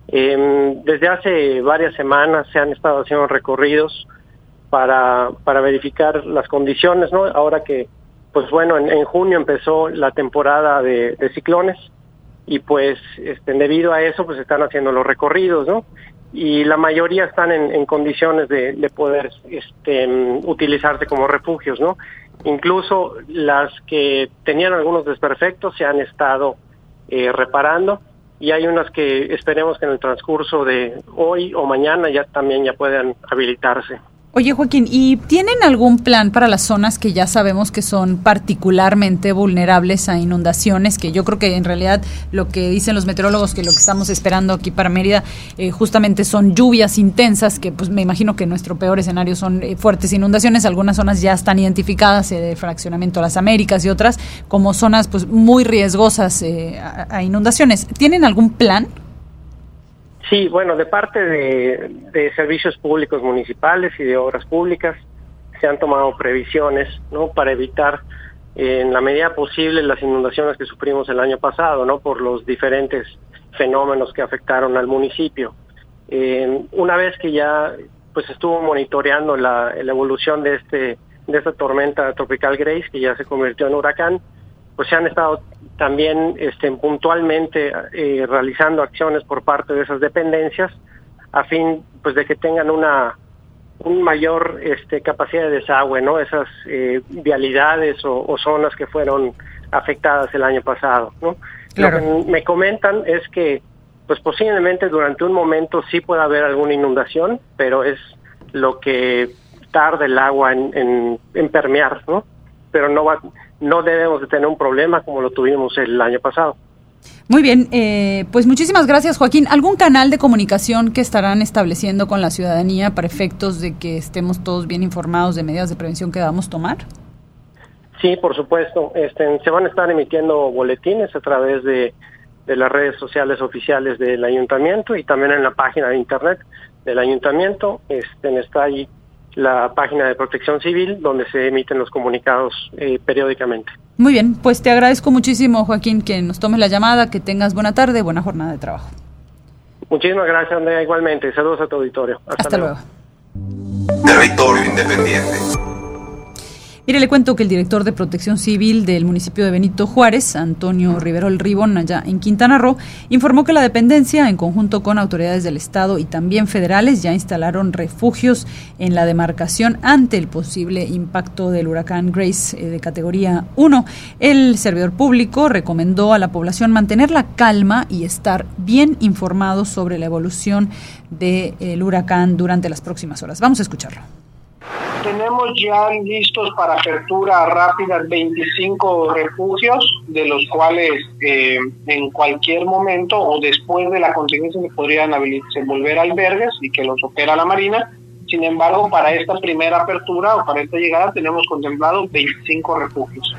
Em, desde hace varias semanas se han estado haciendo recorridos para, para verificar las condiciones, ¿no? Ahora que, pues bueno, en, junio empezó la temporada de, ciclones y pues este, debido a eso pues están haciendo los recorridos, ¿no? Y la mayoría están en, condiciones de, de poder este, utilizarse como refugios, ¿no? Incluso las que tenían algunos desperfectos se han estado eh, reparando y hay unas que esperemos que en el transcurso de hoy o mañana ya también ya puedan habilitarse. Oye, Joaquín, ¿y tienen algún plan para las zonas que ya sabemos que son particularmente vulnerables a inundaciones? Que yo creo que en realidad lo que dicen los meteorólogos, que lo que estamos esperando aquí para Mérida, eh, justamente son lluvias intensas, que pues me imagino que nuestro peor escenario son eh, fuertes inundaciones. Algunas zonas ya están identificadas, eh, fraccionamiento de las Américas y otras, como zonas pues muy riesgosas a inundaciones. ¿Tienen algún plan? Sí, bueno, de parte de, servicios públicos municipales y de obras públicas se han tomado previsiones, ¿no? Para evitar en la medida posible las inundaciones que sufrimos el año pasado, ¿no? Por los diferentes fenómenos que afectaron al municipio. una vez que ya pues estuvo monitoreando la, la, evolución de este de esta tormenta tropical Grace que ya se convirtió en huracán, pues se han estado también este, puntualmente eh, realizando acciones por parte de esas dependencias a fin pues de que tengan una un mayor este, capacidad de desagüe, ¿no? Esas eh, vialidades o, zonas que fueron afectadas el año pasado, ¿no? Lo que me comentan es que pues posiblemente durante un momento sí pueda haber alguna inundación, pero es lo que tarda el agua en, en permear, ¿no? Pero no va no debemos de tener un problema como lo tuvimos el año pasado. Muy bien, eh, pues muchísimas gracias Joaquín. ¿Algún canal de comunicación que estarán estableciendo con la ciudadanía para efectos de que estemos todos bien informados de medidas de prevención que debamos tomar? Sí, por supuesto. Este, se van a estar emitiendo boletines a través de, de las redes sociales oficiales del ayuntamiento y también en la página de internet del ayuntamiento. Este, está ahí la página de protección civil donde se emiten los comunicados eh, periódicamente. Muy bien, pues te agradezco muchísimo Joaquín que nos tomes la llamada, que tengas buena tarde, buena jornada de trabajo. Muchísimas gracias Andrea, igualmente. Saludos a tu auditorio. Hasta, luego. Territorio Independiente. Mire, le cuento que el director de Protección Civil del municipio de Benito Juárez, Antonio Riverol Ribón, allá en Quintana Roo, informó que la dependencia, en conjunto con autoridades del Estado y también federales, ya instalaron refugios en la demarcación ante el posible impacto del huracán Grace eh, de categoría 1. El servidor público recomendó a la población mantener la calma y estar bien informados sobre la evolución del huracán durante las próximas horas. Vamos a escucharlo tenemos ya listos para apertura rápida 25 refugios, de los cuales eh, en cualquier momento o después de la contingencia se podrían volver albergues y que los opera la Marina. Sin embargo, para esta primera apertura o para esta llegada tenemos contemplado 25 refugios.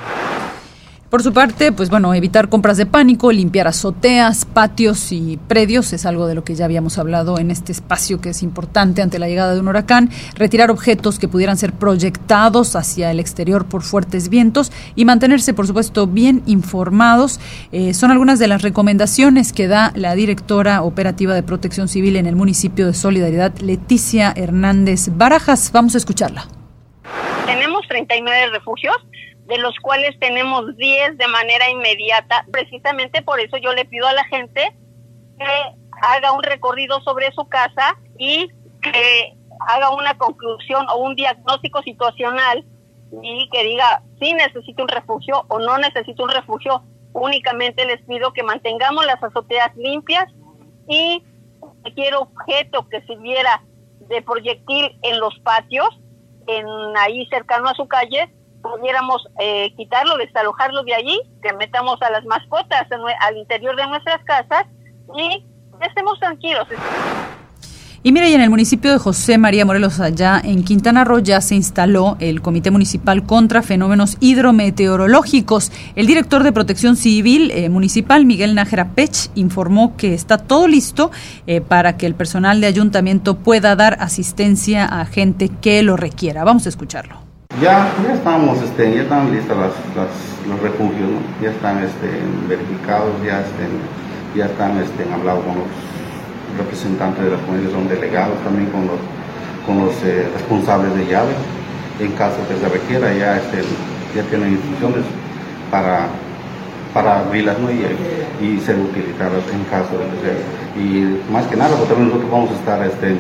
Por su parte, pues bueno, evitar compras de pánico, limpiar azoteas, patios y predios es algo de lo que ya habíamos hablado en este espacio que es importante ante la llegada de un huracán, retirar objetos que pudieran ser proyectados hacia el exterior por fuertes vientos y mantenerse, por supuesto, bien informados. Eh, son algunas de las recomendaciones que da la directora operativa de protección civil en el municipio de Solidaridad, Leticia Hernández Barajas. Vamos a escucharla. Tenemos 39 refugios de los cuales tenemos 10 de manera inmediata. Precisamente por eso yo le pido a la gente que haga un recorrido sobre su casa y que haga una conclusión o un diagnóstico situacional y que diga si necesito un refugio o no necesito un refugio. Únicamente les pido que mantengamos las azoteas limpias y cualquier objeto que sirviera de proyectil en los patios, en ahí cercano a su calle, pudiéramos eh, quitarlo, desalojarlo de allí, que metamos a las mascotas al interior de nuestras casas y estemos tranquilos. Y mira, y en el municipio de José María Morelos, allá en Quintana Roo, ya se instaló el Comité Municipal contra Fenómenos Hidrometeorológicos. El director de Protección Civil eh, Municipal, Miguel Nájera Pech, informó que está todo listo eh, para que el personal de ayuntamiento pueda dar asistencia a gente que lo requiera. Vamos a escucharlo. Ya, ya estamos, este, ya están listos los refugios, ya están este, verificados, ya, estén, ya están este, hablados con los representantes de las comunidades son delegados también con los, con los eh, responsables de llave. En caso que se requiera, ya, este, ya tienen instrucciones para, para abrirlas ¿no? y, y ser utilizadas en caso de que sea. Y más que nada, pues nosotros vamos a estar este,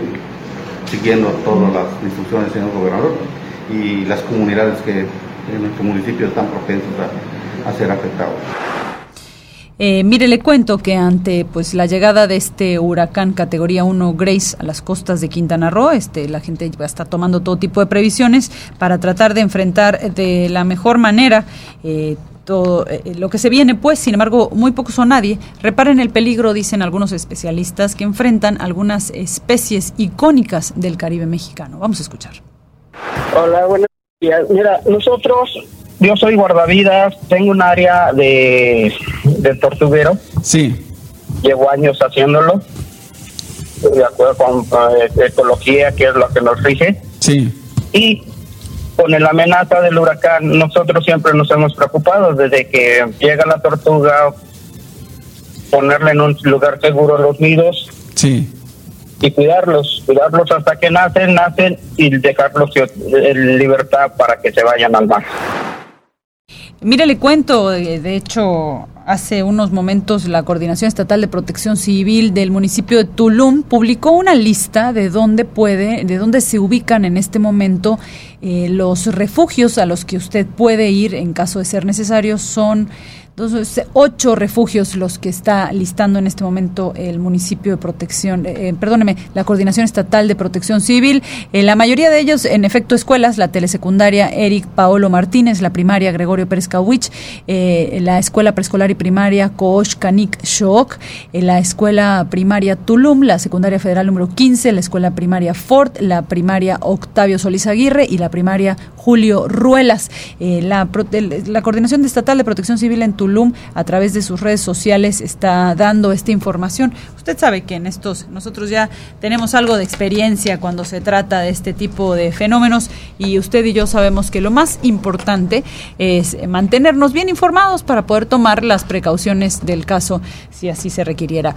siguiendo todas las instrucciones del señor gobernador y las comunidades que en nuestro municipio están propensos a, ser afectados. Eh, mire, le cuento que ante pues la llegada de este huracán categoría 1 Grace a las costas de Quintana Roo, este, la gente está tomando todo tipo de previsiones para tratar de enfrentar de la mejor manera eh, todo eh, lo que se viene, pues, sin embargo, muy pocos o nadie reparen el peligro, dicen algunos especialistas, que enfrentan algunas especies icónicas del Caribe mexicano. Vamos a escuchar. Hola, buenos días. Mira, nosotros yo soy guardavidas, tengo un área de, de tortuguero. Sí. Llevo años haciéndolo, de acuerdo con eh, ecología, que es lo que nos rige. Sí. Y con la amenaza del huracán, nosotros siempre nos hemos preocupado desde que llega la tortuga, ponerla en un lugar seguro los nidos. Sí. Y cuidarlos, cuidarlos hasta que nacen, nacen y dejarlos en libertad para que se vayan al mar. Mire, le cuento, eh, de hecho, hace unos momentos la Coordinación Estatal de Protección Civil del municipio de Tulum publicó una lista de dónde puede, de dónde se ubican en este momento eh, los refugios a los que usted puede ir en caso de ser necesario. Son entonces, ocho refugios los que está listando en este momento el municipio de protección, eh, perdóneme, la Coordinación Estatal de Protección Civil. Eh, la mayoría de ellos, en efecto, escuelas, la telesecundaria Eric Paolo Martínez, la primaria Gregorio Pérez Cauich, eh, la escuela preescolar y primaria Koosh Kanik Shook, eh, la escuela primaria Tulum, la secundaria federal número 15, la escuela primaria Fort, la primaria Octavio Solís Aguirre y la primaria Julio Ruelas. Eh, la, la Coordinación Estatal de Protección Civil en Tulum, a través de sus redes sociales, está dando esta información. Usted sabe que en estos, nosotros ya tenemos algo de experiencia cuando se trata de este tipo de fenómenos y usted y yo sabemos que lo más importante es mantenernos bien informados para poder tomar las precauciones del caso si así se requiriera.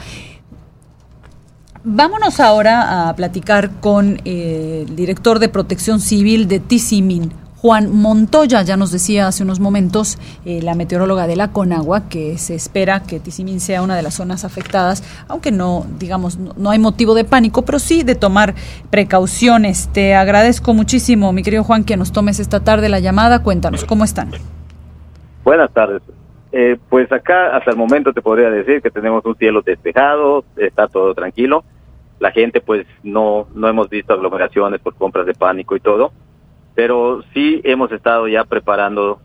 Vámonos ahora a platicar con eh, el director de Protección Civil de Tisimin, Juan Montoya. Ya nos decía hace unos momentos eh, la meteoróloga de la Conagua que se espera que Tisimin sea una de las zonas afectadas, aunque no, digamos, no, no hay motivo de pánico, pero sí de tomar precauciones. Te agradezco muchísimo, mi querido Juan, que nos tomes esta tarde la llamada. Cuéntanos, ¿cómo están? Buenas tardes. Eh, pues acá hasta el momento te podría decir que tenemos un cielo despejado, está todo tranquilo. La gente pues no no hemos visto aglomeraciones por compras de pánico y todo, pero sí hemos estado ya preparando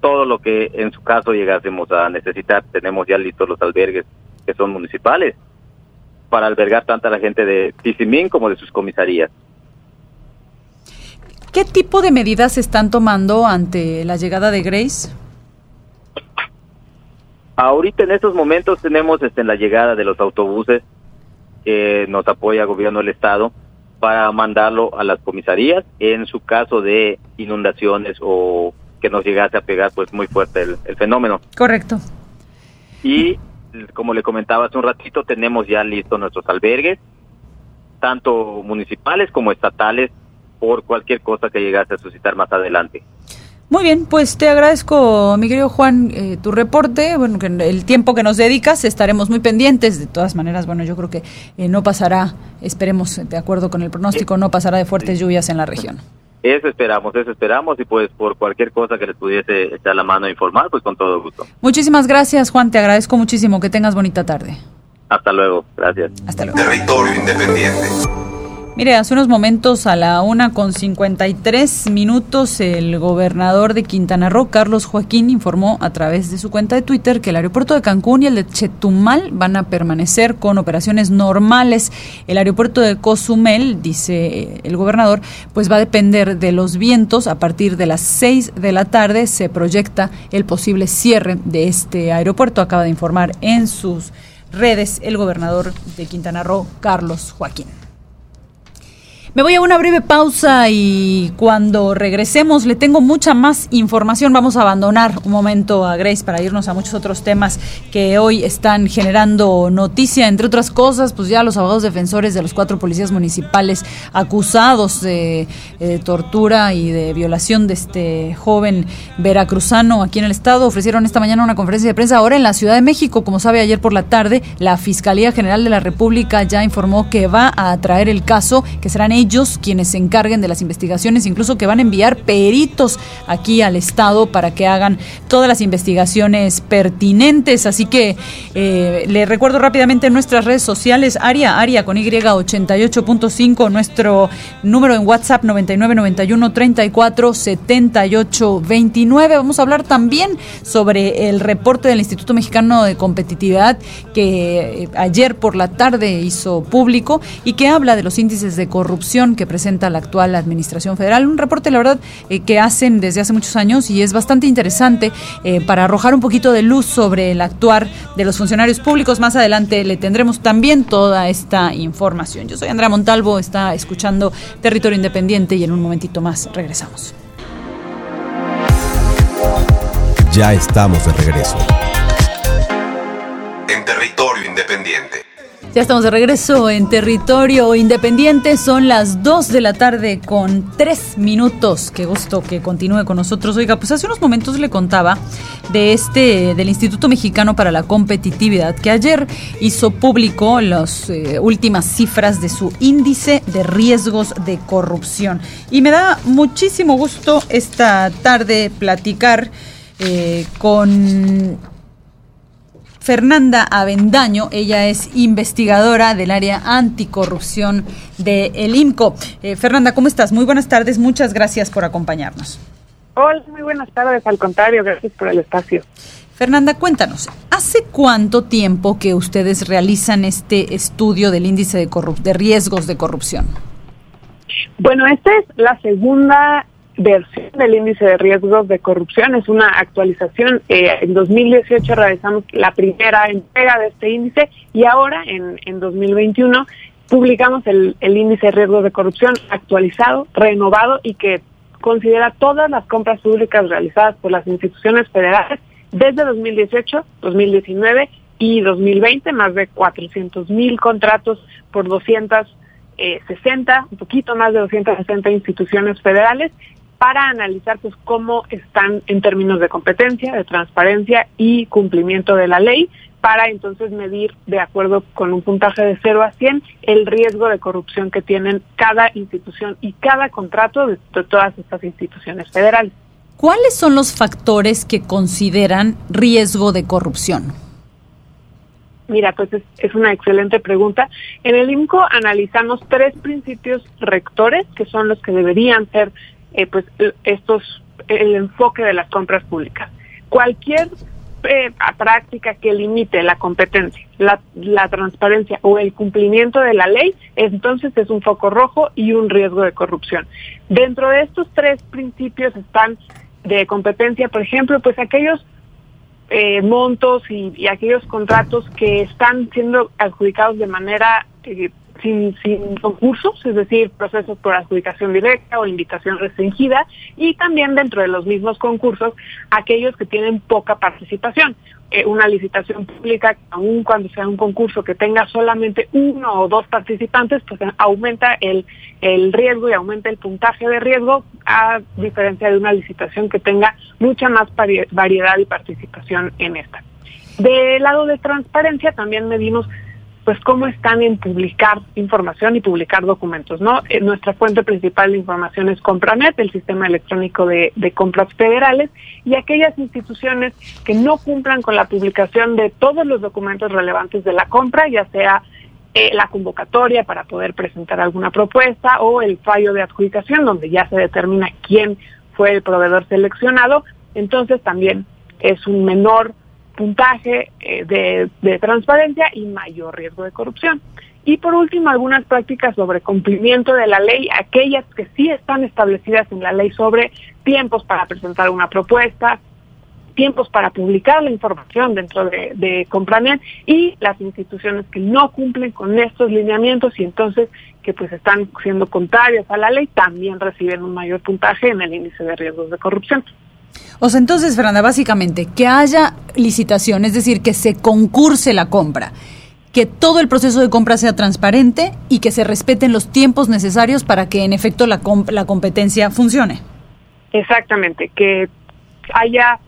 todo lo que en su caso llegásemos a necesitar. Tenemos ya listos los albergues que son municipales para albergar tanta la gente de Tizimín como de sus comisarías. ¿Qué tipo de medidas se están tomando ante la llegada de Grace? Ahorita en estos momentos tenemos este, en la llegada de los autobuses que nos apoya el gobierno del estado para mandarlo a las comisarías en su caso de inundaciones o que nos llegase a pegar pues muy fuerte el, el fenómeno. Correcto. Y como le comentaba hace un ratito, tenemos ya listos nuestros albergues, tanto municipales como estatales, por cualquier cosa que llegase a suscitar más adelante. Muy bien, pues te agradezco, mi querido Juan, eh, tu reporte. Bueno, que el tiempo que nos dedicas estaremos muy pendientes. De todas maneras, bueno, yo creo que eh, no pasará, esperemos, de acuerdo con el pronóstico, no pasará de fuertes lluvias en la región. Eso esperamos, eso esperamos y pues por cualquier cosa que les pudiese echar la mano a informar, pues con todo gusto. Muchísimas gracias, Juan, te agradezco muchísimo. Que tengas bonita tarde. Hasta luego, gracias. Hasta luego. Territorio independiente. Mire, hace unos momentos a la una con 53 minutos el gobernador de Quintana Roo, Carlos Joaquín, informó a través de su cuenta de Twitter que el aeropuerto de Cancún y el de Chetumal van a permanecer con operaciones normales. El aeropuerto de Cozumel, dice el gobernador, pues va a depender de los vientos. A partir de las 6 de la tarde se proyecta el posible cierre de este aeropuerto. Acaba de informar en sus redes el gobernador de Quintana Roo, Carlos Joaquín. Me voy a una breve pausa y cuando regresemos le tengo mucha más información. Vamos a abandonar un momento a Grace para irnos a muchos otros temas que hoy están generando noticia. Entre otras cosas, pues ya los abogados defensores de los cuatro policías municipales acusados de, de tortura y de violación de este joven veracruzano aquí en el estado ofrecieron esta mañana una conferencia de prensa ahora en la Ciudad de México. Como sabe, ayer por la tarde la Fiscalía General de la República ya informó que va a traer el caso, que serán ellos quienes se encarguen de las investigaciones, incluso que van a enviar peritos aquí al Estado para que hagan todas las investigaciones pertinentes. Así que eh, le recuerdo rápidamente en nuestras redes sociales, Aria, Aria con Y88.5, nuestro número en WhatsApp 9991 34 78 29. Vamos a hablar también sobre el reporte del Instituto Mexicano de Competitividad que eh, ayer por la tarde hizo público y que habla de los índices de corrupción que presenta la actual Administración Federal. Un reporte, la verdad, eh, que hacen desde hace muchos años y es bastante interesante eh, para arrojar un poquito de luz sobre el actuar de los funcionarios públicos. Más adelante le tendremos también toda esta información. Yo soy Andrea Montalvo, está escuchando Territorio Independiente y en un momentito más regresamos. Ya estamos de regreso. En territorio independiente. Ya estamos de regreso en territorio independiente. Son las 2 de la tarde con 3 minutos. Qué gusto que continúe con nosotros. Oiga, pues hace unos momentos le contaba de este, del Instituto Mexicano para la Competitividad, que ayer hizo público las eh, últimas cifras de su índice de riesgos de corrupción. Y me da muchísimo gusto esta tarde platicar eh, con Fernanda Avendaño, ella es investigadora del área anticorrupción de el IMCO. Eh, Fernanda, ¿cómo estás? Muy buenas tardes, muchas gracias por acompañarnos. Hola, muy buenas tardes, al contrario, gracias por el espacio. Fernanda, cuéntanos, ¿hace cuánto tiempo que ustedes realizan este estudio del índice de, de riesgos de corrupción? Bueno, esta es la segunda versión del índice de riesgos de corrupción, es una actualización. Eh, en 2018 realizamos la primera entrega de este índice y ahora, en, en 2021, publicamos el, el índice de riesgos de corrupción actualizado, renovado y que considera todas las compras públicas realizadas por las instituciones federales desde 2018, 2019 y 2020, más de 400 mil contratos por 260, un poquito más de 260 instituciones federales para analizar pues cómo están en términos de competencia, de transparencia y cumplimiento de la ley para entonces medir de acuerdo con un puntaje de 0 a 100 el riesgo de corrupción que tienen cada institución y cada contrato de, todas estas instituciones federales. ¿Cuáles son los factores que consideran riesgo de corrupción? Mira, pues es, es, una excelente pregunta. En el IMCO analizamos tres principios rectores que son los que deberían ser eh, pues estos el enfoque de las compras públicas. Cualquier eh, práctica que limite la competencia, la, la, transparencia o el cumplimiento de la ley, entonces es un foco rojo y un riesgo de corrupción. Dentro de estos tres principios están de competencia, por ejemplo, pues aquellos eh, montos y, y, aquellos contratos que están siendo adjudicados de manera eh, sin, sin concursos, es decir, procesos por adjudicación directa o invitación restringida, y también dentro de los mismos concursos, aquellos que tienen poca participación. Eh, una licitación pública, aun cuando sea un concurso que tenga solamente uno o dos participantes, pues aumenta el, el riesgo y aumenta el puntaje de riesgo, a diferencia de una licitación que tenga mucha más variedad y participación en esta. Del lado de transparencia también medimos pues cómo están en publicar información y publicar documentos, ¿no? Eh, nuestra fuente principal de información es Compranet, el sistema electrónico de, de, compras federales, y aquellas instituciones que no cumplan con la publicación de todos los documentos relevantes de la compra, ya sea eh, la convocatoria para poder presentar alguna propuesta o el fallo de adjudicación, donde ya se determina quién fue el proveedor seleccionado, entonces también es un menor puntaje eh, de, transparencia y mayor riesgo de corrupción. Y por último, algunas prácticas sobre cumplimiento de la ley, aquellas que sí están establecidas en la ley sobre tiempos para presentar una propuesta, tiempos para publicar la información dentro de, de Compranet y las instituciones que no cumplen con estos lineamientos y entonces que pues están siendo contrarias a la ley también reciben un mayor puntaje en el índice de riesgos de corrupción. O sea, entonces, Fernanda, básicamente, que haya licitación, es decir, que se concurse la compra, que todo el proceso de compra sea transparente y que se respeten los tiempos necesarios para que en efecto la, la competencia funcione. Exactamente, que haya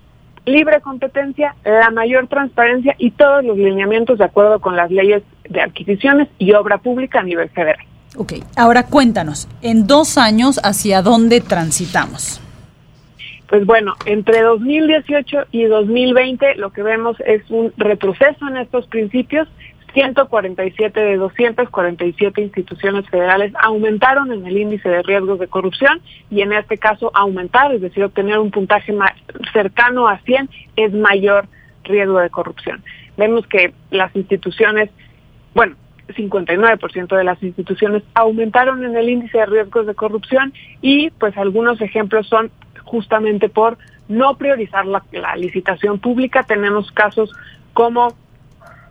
libre competencia, la mayor transparencia y todos los lineamientos de acuerdo con las leyes de adquisiciones y obra pública a nivel federal. Ok, ahora cuéntanos, en dos años, ¿hacia dónde transitamos? Pues bueno, entre 2018 y 2020 lo que vemos es un retroceso en estos principios. 147 de 247 instituciones federales aumentaron en el índice de riesgos de corrupción y en este caso aumentar, es decir, obtener un puntaje cercano a 100 es mayor riesgo de corrupción. Vemos que las instituciones, bueno, 59% de las instituciones aumentaron en el índice de riesgos de corrupción y pues algunos ejemplos son justamente por no priorizar la, licitación pública. Tenemos casos como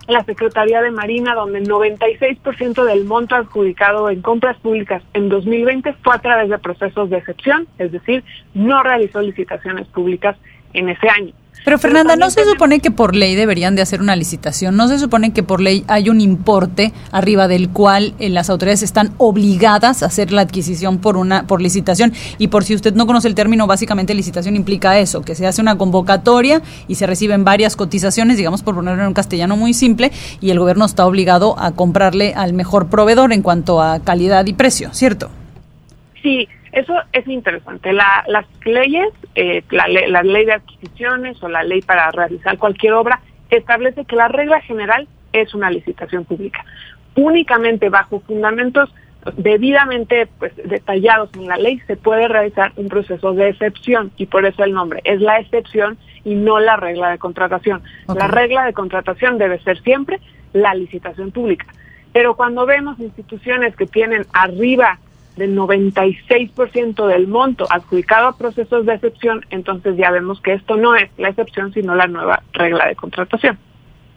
la Secretaría de Marina, donde el 96% del monto adjudicado en compras públicas en 2020 fue a través de procesos de excepción, es decir, no realizó licitaciones públicas en ese año. Pero Fernanda, ¿no se supone que por ley deberían de hacer una licitación? ¿No se supone que por ley hay un importe arriba del cual eh, las autoridades están obligadas a hacer la adquisición por una por licitación? Y por si usted no conoce el término, básicamente licitación implica eso, que se hace una convocatoria y se reciben varias cotizaciones, digamos por ponerlo en un castellano muy simple, y el gobierno está obligado a comprarle al mejor proveedor en cuanto a calidad y precio, ¿cierto? Sí, eso es interesante. las leyes, eh, la, la, ley de adquisiciones o la ley para realizar cualquier obra establece que la regla general es una licitación pública. Únicamente bajo fundamentos debidamente pues, detallados en la ley se puede realizar un proceso de excepción y por eso el nombre es la excepción y no la regla de contratación. La regla de contratación debe ser siempre la licitación pública. Pero cuando vemos instituciones que tienen arriba del 96% del monto adjudicado a procesos de excepción, entonces ya vemos que esto no es la excepción, sino la nueva regla de contratación.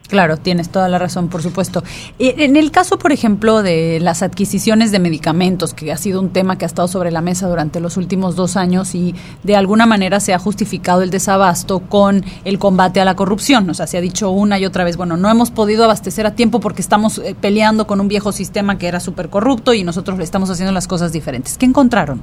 Claro, tienes toda la razón, por supuesto. En el caso, por ejemplo, de las adquisiciones de medicamentos, que ha sido un tema que ha estado sobre la mesa durante los últimos dos años y de alguna manera se ha justificado el desabasto con el combate a la corrupción. O sea, se ha dicho una y otra vez, bueno, no hemos podido abastecer a tiempo porque estamos eh, peleando con un viejo sistema que era súper corrupto y nosotros le estamos haciendo las cosas diferentes. ¿Qué encontraron?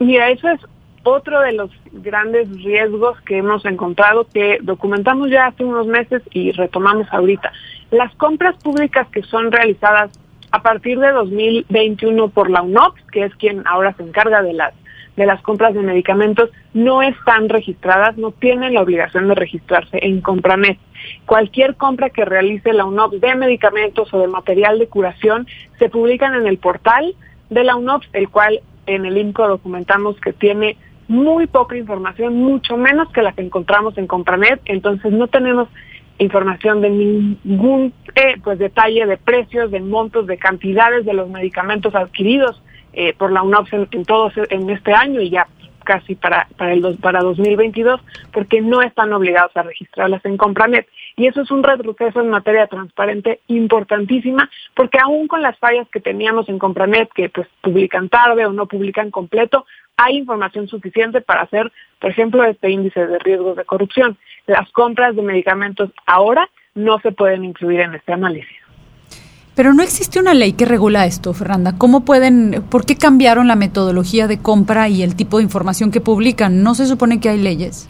Mira, eso es otro de los grandes riesgos que hemos encontrado, que documentamos ya hace unos meses y retomamos ahorita. Las compras públicas que son realizadas a partir de 2021 por la UNOPS, que es quien ahora se encarga de las de las compras de medicamentos no están registradas, no tienen la obligación de registrarse en Compranet. Cualquier compra que realice la UNOPS de medicamentos o de material de curación se publican en el portal de la UNOPS, el cual en el INCO documentamos que tiene muy poca información, mucho menos que la que encontramos en Compranet, entonces no tenemos información de ningún eh, pues detalle de precios, de montos, de cantidades de los medicamentos adquiridos eh, por la UNOPS en, en, todos en este año y ya casi para para el para 2022 porque no están obligados a registrarlas en Compranet y eso es un retroceso en materia transparente importantísima porque aún con las fallas que teníamos en Compranet que pues publican tarde o no publican completo hay información suficiente para hacer, por ejemplo, este índice de riesgos de corrupción. Las compras de medicamentos ahora no se pueden incluir en este análisis. Pero no existe una ley que regula esto, Fernanda. ¿Cómo pueden, por qué cambiaron la metodología de compra y el tipo de información que publican? ¿No se supone que hay leyes?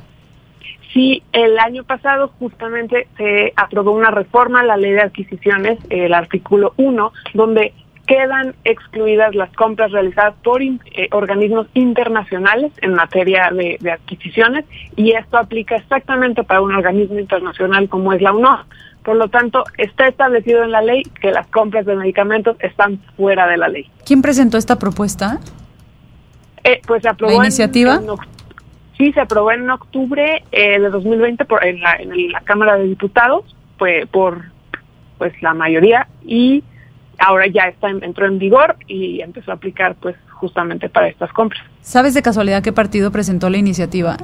Sí, el año pasado justamente se aprobó una reforma a la ley de adquisiciones, el artículo 1, donde quedan excluidas las compras realizadas por eh, organismos internacionales en materia de, adquisiciones y esto aplica exactamente para un organismo internacional como es la UNO. Por lo tanto, está establecido en la ley que las compras de medicamentos están fuera de la ley. ¿Quién presentó esta propuesta? Eh, pues se aprobó ¿La iniciativa? sí, se aprobó en octubre eh, de 2020 por, en, la, en la Cámara de Diputados, fue por pues la mayoría y ahora ya está entró en vigor y empezó a aplicar pues justamente para estas compras. ¿Sabes de casualidad qué partido presentó la iniciativa?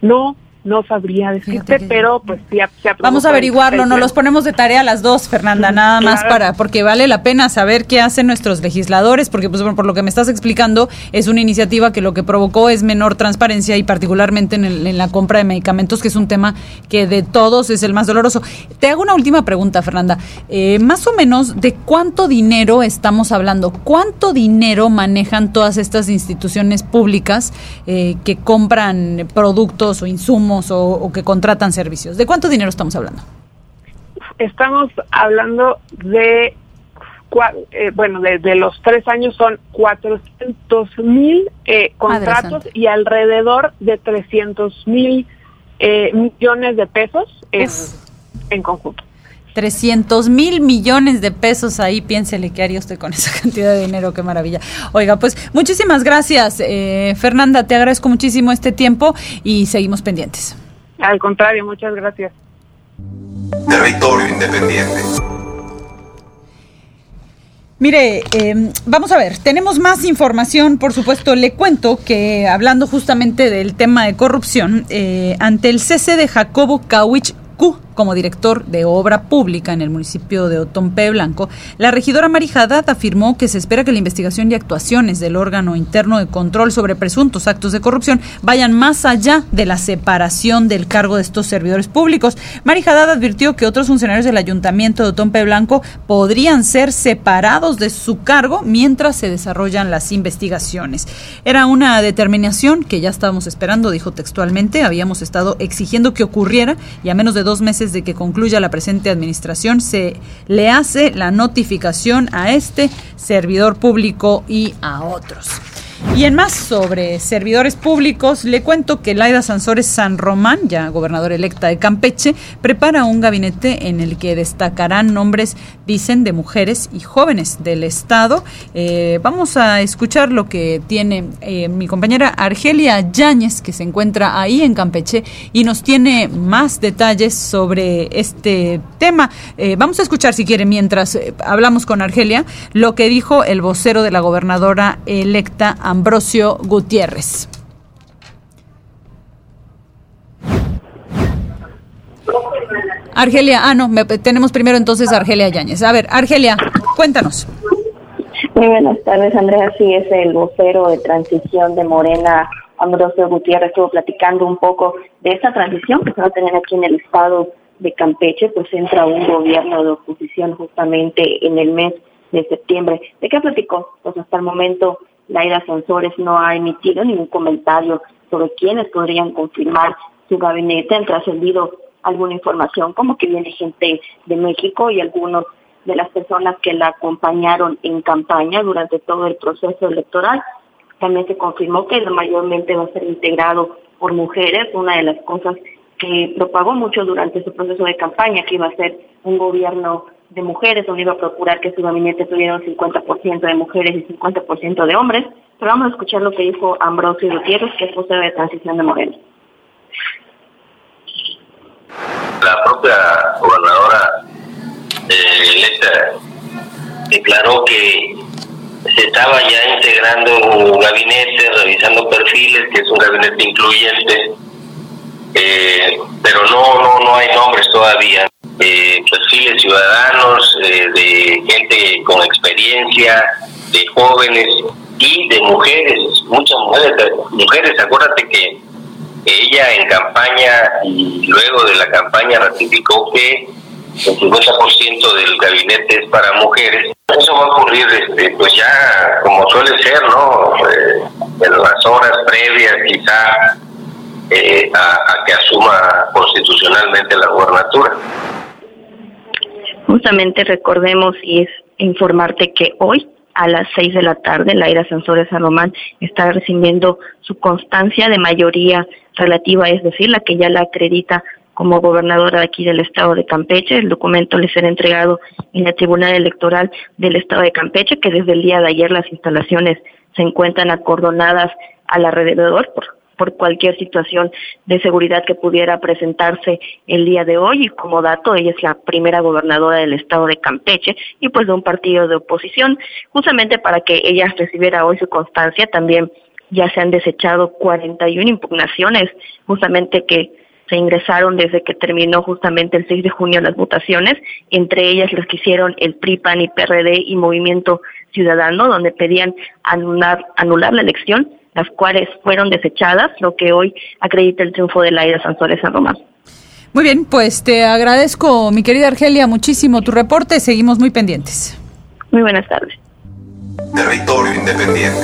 No, no sabría decirte, pero pues sí, Vamos a averiguarlo, nos los ponemos de tarea las dos, Fernanda, nada más para, porque vale la pena saber qué hacen nuestros legisladores, porque pues por lo que me estás explicando, es una iniciativa que lo que provocó es menor transparencia y particularmente en, la compra de medicamentos, que es un tema que de todos es el más doloroso. Te hago una última pregunta, Fernanda. Eh, más o menos, ¿de cuánto dinero estamos hablando? ¿Cuánto dinero manejan todas estas instituciones públicas eh, que compran productos o insumos? O, que contratan servicios. ¿De cuánto dinero estamos hablando? Estamos hablando de, eh, bueno, de, los tres años son 400 mil eh, contratos y alrededor de 300 mil eh, millones de pesos en conjunto. 300 mil millones de pesos ahí, piénsele qué haría usted con [LAUGHS] esa cantidad de dinero, qué maravilla. Oiga, pues muchísimas gracias, eh, Fernanda, te agradezco muchísimo este tiempo y seguimos pendientes. Al contrario, muchas gracias. Territorio Independiente. Mire, em, vamos a ver, tenemos más información, por supuesto, le cuento que hablando justamente del tema de corrupción, eh, ante el cese de Jacobo Kawich como director de obra pública en el municipio de Otompe Blanco, la regidora Marijadad afirmó que se espera que la investigación y actuaciones del órgano interno de control sobre presuntos actos de corrupción vayan más allá de la separación del cargo de estos servidores públicos. Marijadad advirtió que otros funcionarios del ayuntamiento de Otompe Blanco podrían ser separados de su cargo mientras se desarrollan las investigaciones. Era una determinación que ya estábamos esperando, dijo textualmente, habíamos estado exigiendo que ocurriera y a menos de dos meses de que concluya la presente administración, se le hace la notificación a este servidor público y a otros. Y en más sobre servidores públicos, le cuento que Laida Sansores San Román, ya gobernadora electa de Campeche, prepara un gabinete en el que destacarán nombres, dicen, de mujeres y jóvenes del Estado. Eh, vamos a escuchar lo que tiene eh, mi compañera Argelia Yáñez, que se encuentra ahí en Campeche y nos tiene más detalles sobre este tema. Eh, vamos a escuchar, si quiere, mientras hablamos con Argelia, lo que dijo el vocero de la gobernadora electa, Ambrosio Gutiérrez. Argelia, ah, no, tenemos primero entonces a Argelia Yáñez. A ver, Argelia, cuéntanos. Muy buenas tardes, Andrea. Sí, es el vocero de transición de Morena, Ambrosio Gutiérrez. Estuvo platicando un poco de esa transición que se va a tener aquí en el estado de Campeche, pues entra un gobierno de oposición justamente en el mes de septiembre. ¿De qué platicó? Pues hasta el momento Laida Sansores no ha emitido ningún comentario sobre quiénes podrían confirmar su gabinete. Han trascendido alguna información como que viene gente de México y algunos de las personas que la acompañaron en campaña durante todo el proceso electoral. También se confirmó que mayormente va a ser integrado por mujeres, una de las cosas que propagó mucho durante su proceso de campaña, que iba a ser un gobierno de mujeres, donde iba a procurar que su gabinete tuviera un 50% de mujeres y 50% de hombres. Pero vamos a escuchar lo que dijo Ambrosio Gutiérrez, que es vocero de transición de Moreno. La propia gobernadora eh, declaró que se estaba ya integrando un gabinete, revisando perfiles, que es un gabinete incluyente, eh, pero no, no, no hay nombres todavía eh, perfiles ciudadanos, eh, de gente con experiencia, de jóvenes y de mujeres, muchas mujeres. Mujeres, acuérdate que ella en campaña y luego de la campaña ratificó que el 50% del gabinete es para mujeres. Eso va a ocurrir, este, pues ya como suele ser, ¿no? Eh, en las horas previas quizá eh, a, a que asuma constitucionalmente la gubernatura. Justamente recordemos y es informarte que hoy a las seis de la tarde, Laira Sensores Román está recibiendo su constancia de mayoría relativa, es decir, la que ya la acredita como gobernadora aquí del estado de Campeche. El documento le será entregado en el Tribunal Electoral del estado de Campeche, que desde el día de ayer las instalaciones se encuentran acordonadas al alrededor por por cualquier situación de seguridad que pudiera presentarse el día de hoy. Y como dato, ella es la primera gobernadora del estado de Campeche y pues de un partido de oposición. Justamente para que ella recibiera hoy su constancia, también ya se han desechado 41 impugnaciones, justamente que se ingresaron desde que terminó justamente el 6 de junio las votaciones, entre ellas las que hicieron el PRI, PAN y PRD y Movimiento Ciudadano, donde pedían anular, anular la elección, las cuales fueron desechadas, lo que hoy acredita el triunfo de Laida Sansores San Román. Muy bien, pues te agradezco, mi querida Argelia, muchísimo tu reporte. Seguimos muy pendientes. Muy buenas tardes. Territorio Independiente.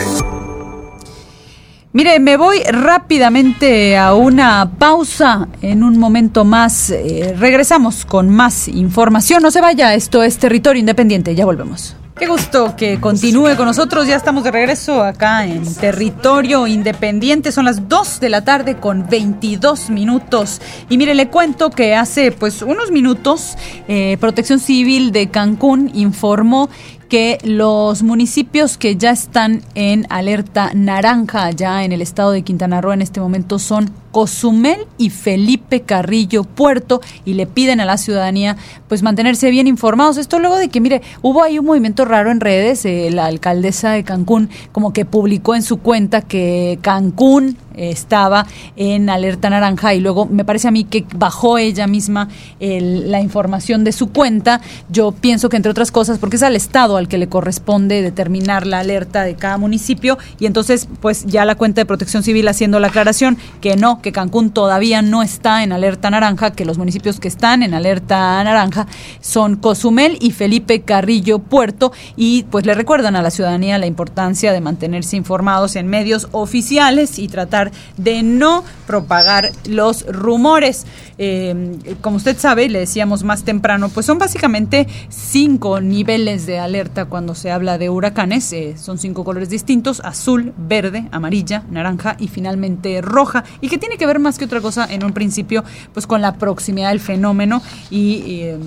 Mire, me voy rápidamente a una pausa. En un momento más eh, regresamos con más información. No se vaya, esto es Territorio Independiente. Ya volvemos. Qué gusto que continúe con nosotros. Ya estamos de regreso acá en Territorio Independiente. Son las 2 de la tarde con 22 minutos. Y mire, le cuento que hace pues unos minutos eh, Protección Civil de Cancún informó que los municipios que ya están en alerta naranja ya en el estado de Quintana Roo en este momento son Cozumel y Felipe Carrillo Puerto y le piden a la ciudadanía pues mantenerse bien informados. Esto luego de que, mire, hubo ahí un movimiento raro en redes, eh, la alcaldesa de Cancún como que publicó en su cuenta que Cancún estaba en alerta naranja y luego me parece a mí que bajó ella misma la información de su cuenta. Yo pienso que entre otras cosas, porque es al Estado al que le corresponde determinar la alerta de cada municipio y entonces pues ya la cuenta de protección civil haciendo la aclaración que no, que Cancún todavía no está en alerta naranja, que los municipios que están en alerta naranja son Cozumel y Felipe Carrillo Puerto y pues le recuerdan a la ciudadanía la importancia de mantenerse informados en medios oficiales y tratar de no propagar los rumores. Eh, como usted sabe, le decíamos más temprano, pues son básicamente cinco niveles de alerta cuando se habla de huracanes. Eh, son cinco colores distintos, azul, verde, amarilla, naranja y finalmente roja. Y que tiene que ver más que otra cosa en un principio, pues con la proximidad del fenómeno y... Eh,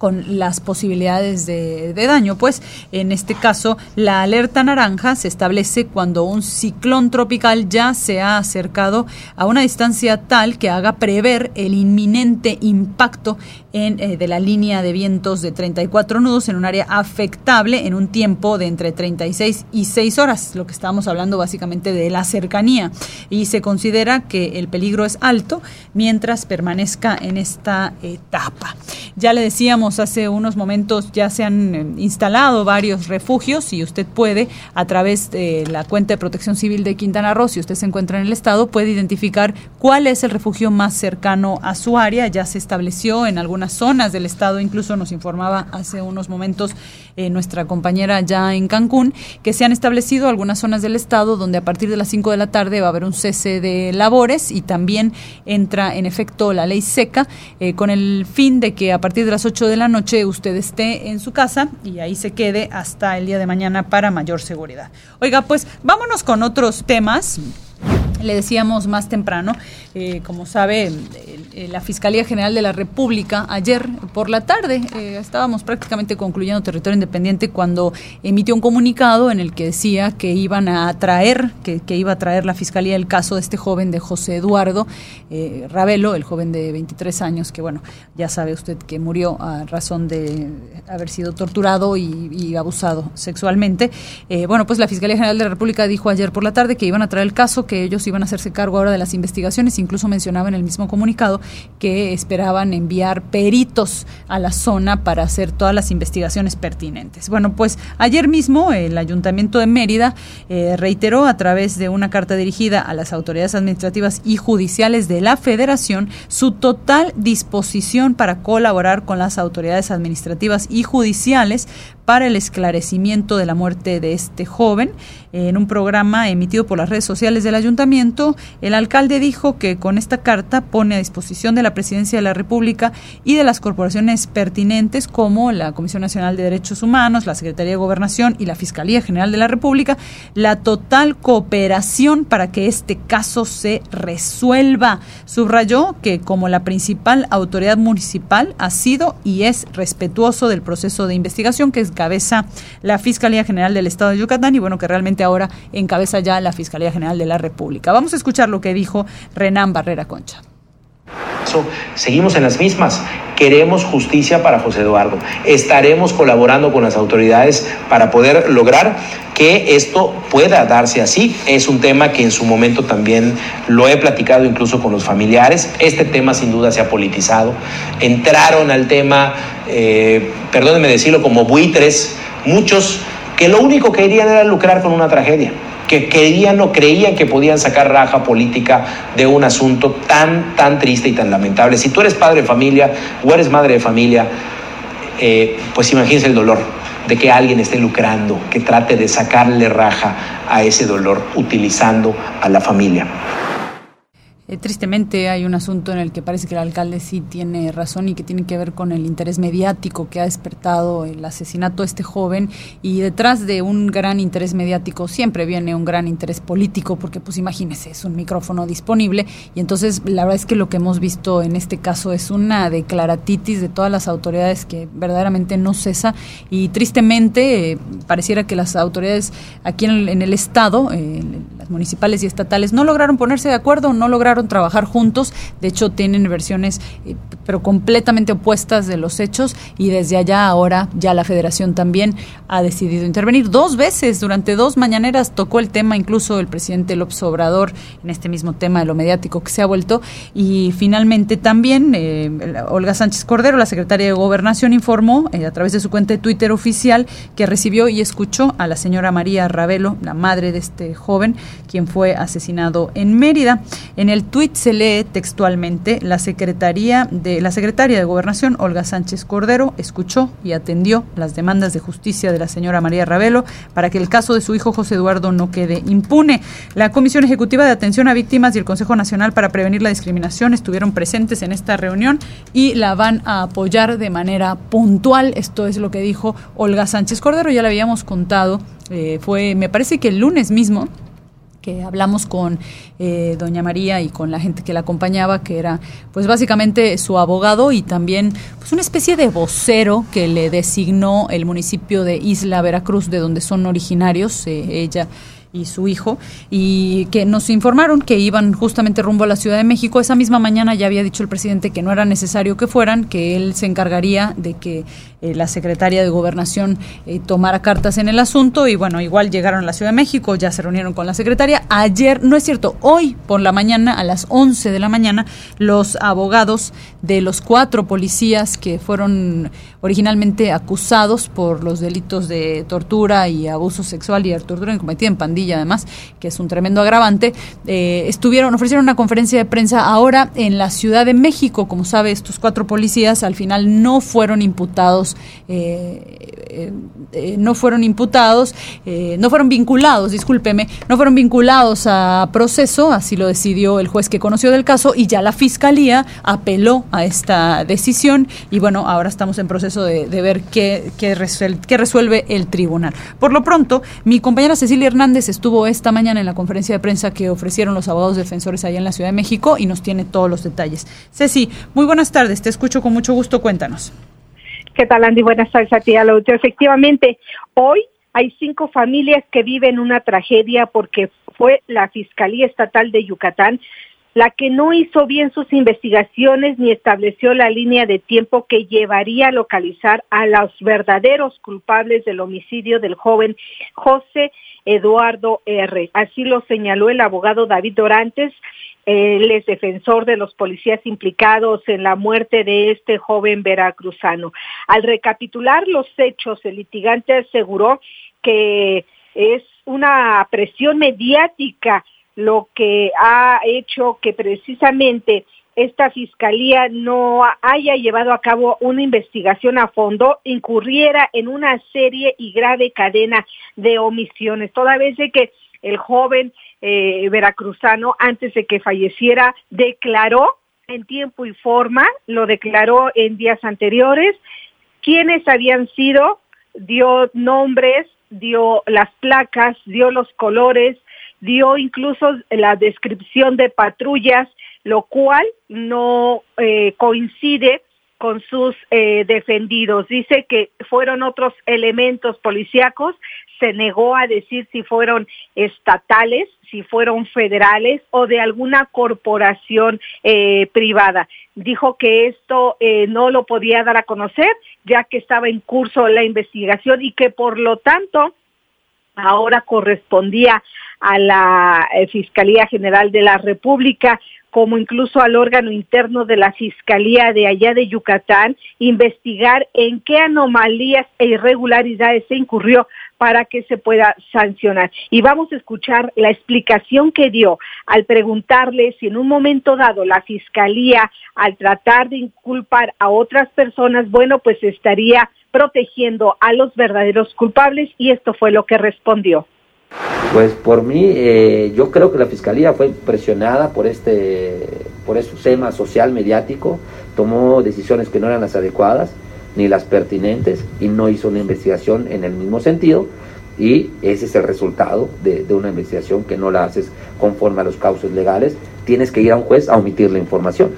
con las posibilidades de, daño. Pues en este caso, la alerta naranja se establece cuando un ciclón tropical ya se ha acercado a una distancia tal que haga prever el inminente impacto en, eh, de la línea de vientos de 34 nudos en un área afectable en un tiempo de entre 36 y 6 horas, lo que estábamos hablando básicamente de la cercanía. Y se considera que el peligro es alto mientras permanezca en esta etapa. Ya le decíamos, hace unos momentos ya se han eh, instalado varios refugios y usted puede, a través de la cuenta de protección civil de Quintana Roo, si usted se encuentra en el estado, puede identificar cuál es el refugio más cercano a su área. Ya se estableció en algunas zonas del estado, incluso nos informaba hace unos momentos eh, nuestra compañera ya en Cancún, que se han establecido algunas zonas del estado donde a partir de las 5 de la tarde va a haber un cese de labores y también entra en efecto la ley seca eh, con el fin de que a partir de las 8 de la noche usted esté en su casa y ahí se quede hasta el día de mañana para mayor seguridad. Oiga, pues vámonos con otros temas. Le decíamos más temprano, eh, como sabe, eh, la Fiscalía General de la República ayer por la tarde, eh, estábamos prácticamente concluyendo territorio independiente cuando emitió un comunicado en el que decía que iban a traer, que, iba a traer la Fiscalía el caso de este joven de José Eduardo Ravelo, el joven de 23 años, que bueno, ya sabe usted que murió a razón de haber sido torturado y, y abusado sexualmente. bueno, pues la Fiscalía General de la República dijo ayer por la tarde que iban a traer el caso, que ellos iban a hacerse cargo ahora de las investigaciones, incluso mencionaba en el mismo comunicado que esperaban enviar peritos a la zona para hacer todas las investigaciones pertinentes. Bueno, pues ayer mismo el Ayuntamiento de Mérida eh, reiteró a través de una carta dirigida a las autoridades administrativas y judiciales de la Federación su total disposición para colaborar con las autoridades administrativas y judiciales para el esclarecimiento de la muerte de este joven. En un programa emitido por las redes sociales del ayuntamiento, el alcalde dijo que con esta carta pone a disposición de la Presidencia de la República y de las corporaciones pertinentes como la Comisión Nacional de Derechos Humanos, la Secretaría de Gobernación y la Fiscalía General de la República la total cooperación para que este caso se resuelva. Subrayó que como la principal autoridad municipal ha sido y es respetuoso del proceso de investigación que es encabeza la Fiscalía General del Estado de Yucatán y bueno, que realmente ahora encabeza ya la Fiscalía General de la República. Vamos a escuchar lo que dijo Renan Barrera Concha. Seguimos en las mismas. Queremos justicia para José Eduardo. Estaremos colaborando con las autoridades para poder lograr que esto pueda darse así. Es un tema que en su momento también lo he platicado incluso con los familiares. Este tema sin duda se ha politizado. Entraron al tema, eh, perdónenme decirlo, como buitres, muchos que lo único que querían era lucrar con una tragedia que querían o creían que podían sacar raja política de un asunto tan, tan triste y tan lamentable. Si tú eres padre de familia o eres madre de familia, eh, pues imagínense el dolor de que alguien esté lucrando, que trate de sacarle raja a ese dolor utilizando a la familia. Eh, tristemente hay un asunto en el que parece que el alcalde sí tiene razón y que tiene que ver con el interés mediático que ha despertado el asesinato de este joven. Y detrás de un gran interés mediático siempre viene un gran interés político porque pues imagínese, es un micrófono disponible. Y entonces la verdad es que lo que hemos visto en este caso es una declaratitis de todas las autoridades que verdaderamente no cesa. Y tristemente eh, pareciera que las autoridades aquí en el, estado, eh, municipales y estatales no lograron ponerse de acuerdo, no lograron trabajar juntos. De hecho, tienen versiones, eh, pero completamente opuestas de los hechos. Y desde allá ahora ya la federación también ha decidido intervenir. Dos veces, durante dos mañaneras, tocó el tema incluso el presidente López Obrador en este mismo tema de lo mediático que se ha vuelto. Y finalmente también eh, Olga Sánchez Cordero, la secretaria de Gobernación, informó eh, a través de su cuenta de Twitter oficial que recibió y escuchó a la señora María Ravelo, la madre de este joven, quien fue asesinado en Mérida. En el tuit se lee textualmente, la, Secretaría de, la secretaria de Gobernación, Olga Sánchez Cordero, escuchó y atendió las demandas de justicia de la señora María Ravelo para que el caso de su hijo José Eduardo no quede impune. La Comisión Ejecutiva de Atención a Víctimas y el Consejo Nacional para Prevenir la Discriminación estuvieron presentes en esta reunión y la van a apoyar de manera puntual. Esto es lo que dijo Olga Sánchez Cordero, ya le habíamos contado, eh, fue, me parece que el lunes mismo, que hablamos con eh, doña María y con la gente que la acompañaba, que era pues básicamente su abogado y también pues una especie de vocero que le designó el municipio de Isla Veracruz, de donde son originarios, eh, ella y su hijo, y que nos informaron que iban justamente rumbo a la Ciudad de México. Esa misma mañana ya había dicho el presidente que no era necesario que fueran, que él se encargaría de que eh, la secretaria de Gobernación eh, tomara cartas en el asunto y bueno, igual llegaron a la Ciudad de México, ya se reunieron con la secretaria. Ayer, no es cierto, hoy por la mañana, a las 11 de la mañana, los abogados de los cuatro policías que fueron originalmente acusados por los delitos de tortura y abuso sexual y tortura cometida en pandilla además, que es un tremendo agravante, eh, estuvieron, ofrecieron una conferencia de prensa ahora en la Ciudad de México. Como sabe, estos cuatro policías al final no fueron imputados eh, eh, no fueron imputados, eh, no fueron vinculados, discúlpeme, no fueron vinculados a proceso, así lo decidió el juez que conoció del caso y ya la fiscalía apeló a esta decisión y bueno, ahora estamos en proceso de, ver qué, qué, resuelve, el tribunal. Por lo pronto, mi compañera Cecilia Hernández estuvo esta mañana en la conferencia de prensa que ofrecieron los abogados defensores allá en la Ciudad de México y nos tiene todos los detalles. Ceci, muy buenas tardes, te escucho con mucho gusto, cuéntanos. ¿Qué tal, Andy? Buenas tardes a ti, a Efectivamente, hoy hay cinco familias que viven una tragedia porque fue la Fiscalía Estatal de Yucatán la que no hizo bien sus investigaciones ni estableció la línea de tiempo que llevaría a localizar a los verdaderos culpables del homicidio del joven José Eduardo R. Así lo señaló el abogado David Dorantes, él es defensor de los policías implicados en la muerte de este joven veracruzano. Al recapitular los hechos, el litigante aseguró que es una presión mediática lo que ha hecho que precisamente esta fiscalía no haya llevado a cabo una investigación a fondo, incurriera en una serie y grave cadena de omisiones, toda vez de que el joven eh, veracruzano, antes de que falleciera, declaró en tiempo y forma, lo declaró en días anteriores, quiénes habían sido, dio nombres, dio las placas, dio los colores, dio incluso la descripción de patrullas, lo cual no eh, coincide con sus eh, defendidos. Dice que fueron otros elementos policíacos se negó a decir si fueron estatales, si fueron federales o de alguna corporación eh, privada. Dijo que esto eh, no lo podía dar a conocer ya que estaba en curso la investigación y que por lo tanto ahora correspondía a la eh, Fiscalía General de la República como incluso al órgano interno de la Fiscalía de allá de Yucatán, investigar en qué anomalías e irregularidades se incurrió para que se pueda sancionar. Y vamos a escuchar la explicación que dio al preguntarle si en un momento dado la Fiscalía, al tratar de inculpar a otras personas, bueno, pues estaría protegiendo a los verdaderos culpables y esto fue lo que respondió. Pues por mí, eh, yo creo que la fiscalía fue presionada por este, por ese tema social mediático, tomó decisiones que no eran las adecuadas ni las pertinentes y no hizo una investigación en el mismo sentido y ese es el resultado de, de una investigación que no la haces conforme a los causos legales, tienes que ir a un juez a omitir la información.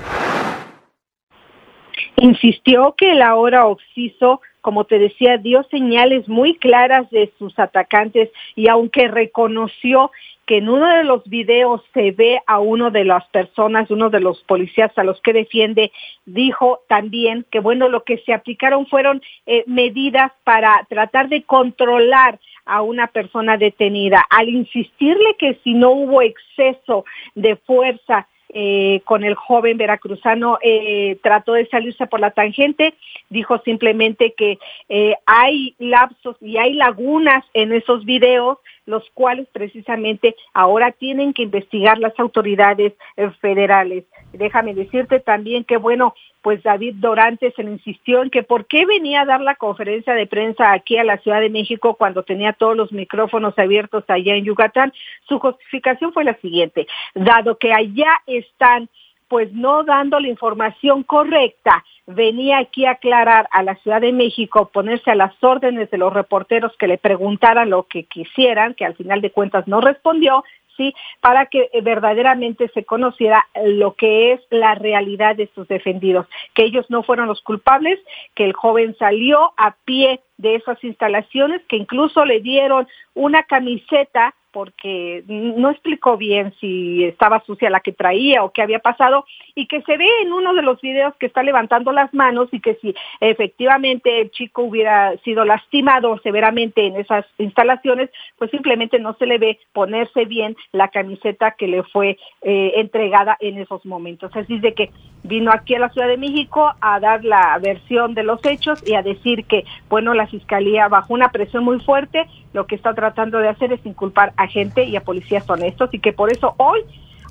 Insistió que el ahora Oxiso como te decía, dio señales muy claras de sus atacantes y aunque reconoció que en uno de los videos se ve a uno de las personas, uno de los policías a los que defiende, dijo también que bueno, lo que se aplicaron fueron eh, medidas para tratar de controlar a una persona detenida. Al insistirle que si no hubo exceso de fuerza eh, con el joven veracruzano eh, trató de salirse por la tangente, dijo simplemente que eh, hay lapsos y hay lagunas en esos videos los cuales precisamente ahora tienen que investigar las autoridades eh, federales. Déjame decirte también que, bueno, pues David Dorantes se insistió en que por qué venía a dar la conferencia de prensa aquí a la Ciudad de México cuando tenía todos los micrófonos abiertos allá en Yucatán. Su justificación fue la siguiente, dado que allá están pues no dando la información correcta, venía aquí a aclarar a la Ciudad de México, ponerse a las órdenes de los reporteros que le preguntaran lo que quisieran, que al final de cuentas no respondió, ¿sí? Para que eh, verdaderamente se conociera lo que es la realidad de sus defendidos, que ellos no fueron los culpables, que el joven salió a pie de esas instalaciones, que incluso le dieron una camiseta porque no explicó bien si estaba sucia la que traía o qué había pasado y que se ve en uno de los videos que está levantando las manos y que si efectivamente el chico hubiera sido lastimado severamente en esas instalaciones, pues simplemente no se le ve ponerse bien la camiseta que le fue eh, entregada en esos momentos. Así de que vino aquí a la Ciudad de México a dar la versión de los hechos y a decir que, bueno, la Fiscalía bajo una presión muy fuerte lo que está tratando de hacer es inculpar a gente y a policías honestos y que por eso hoy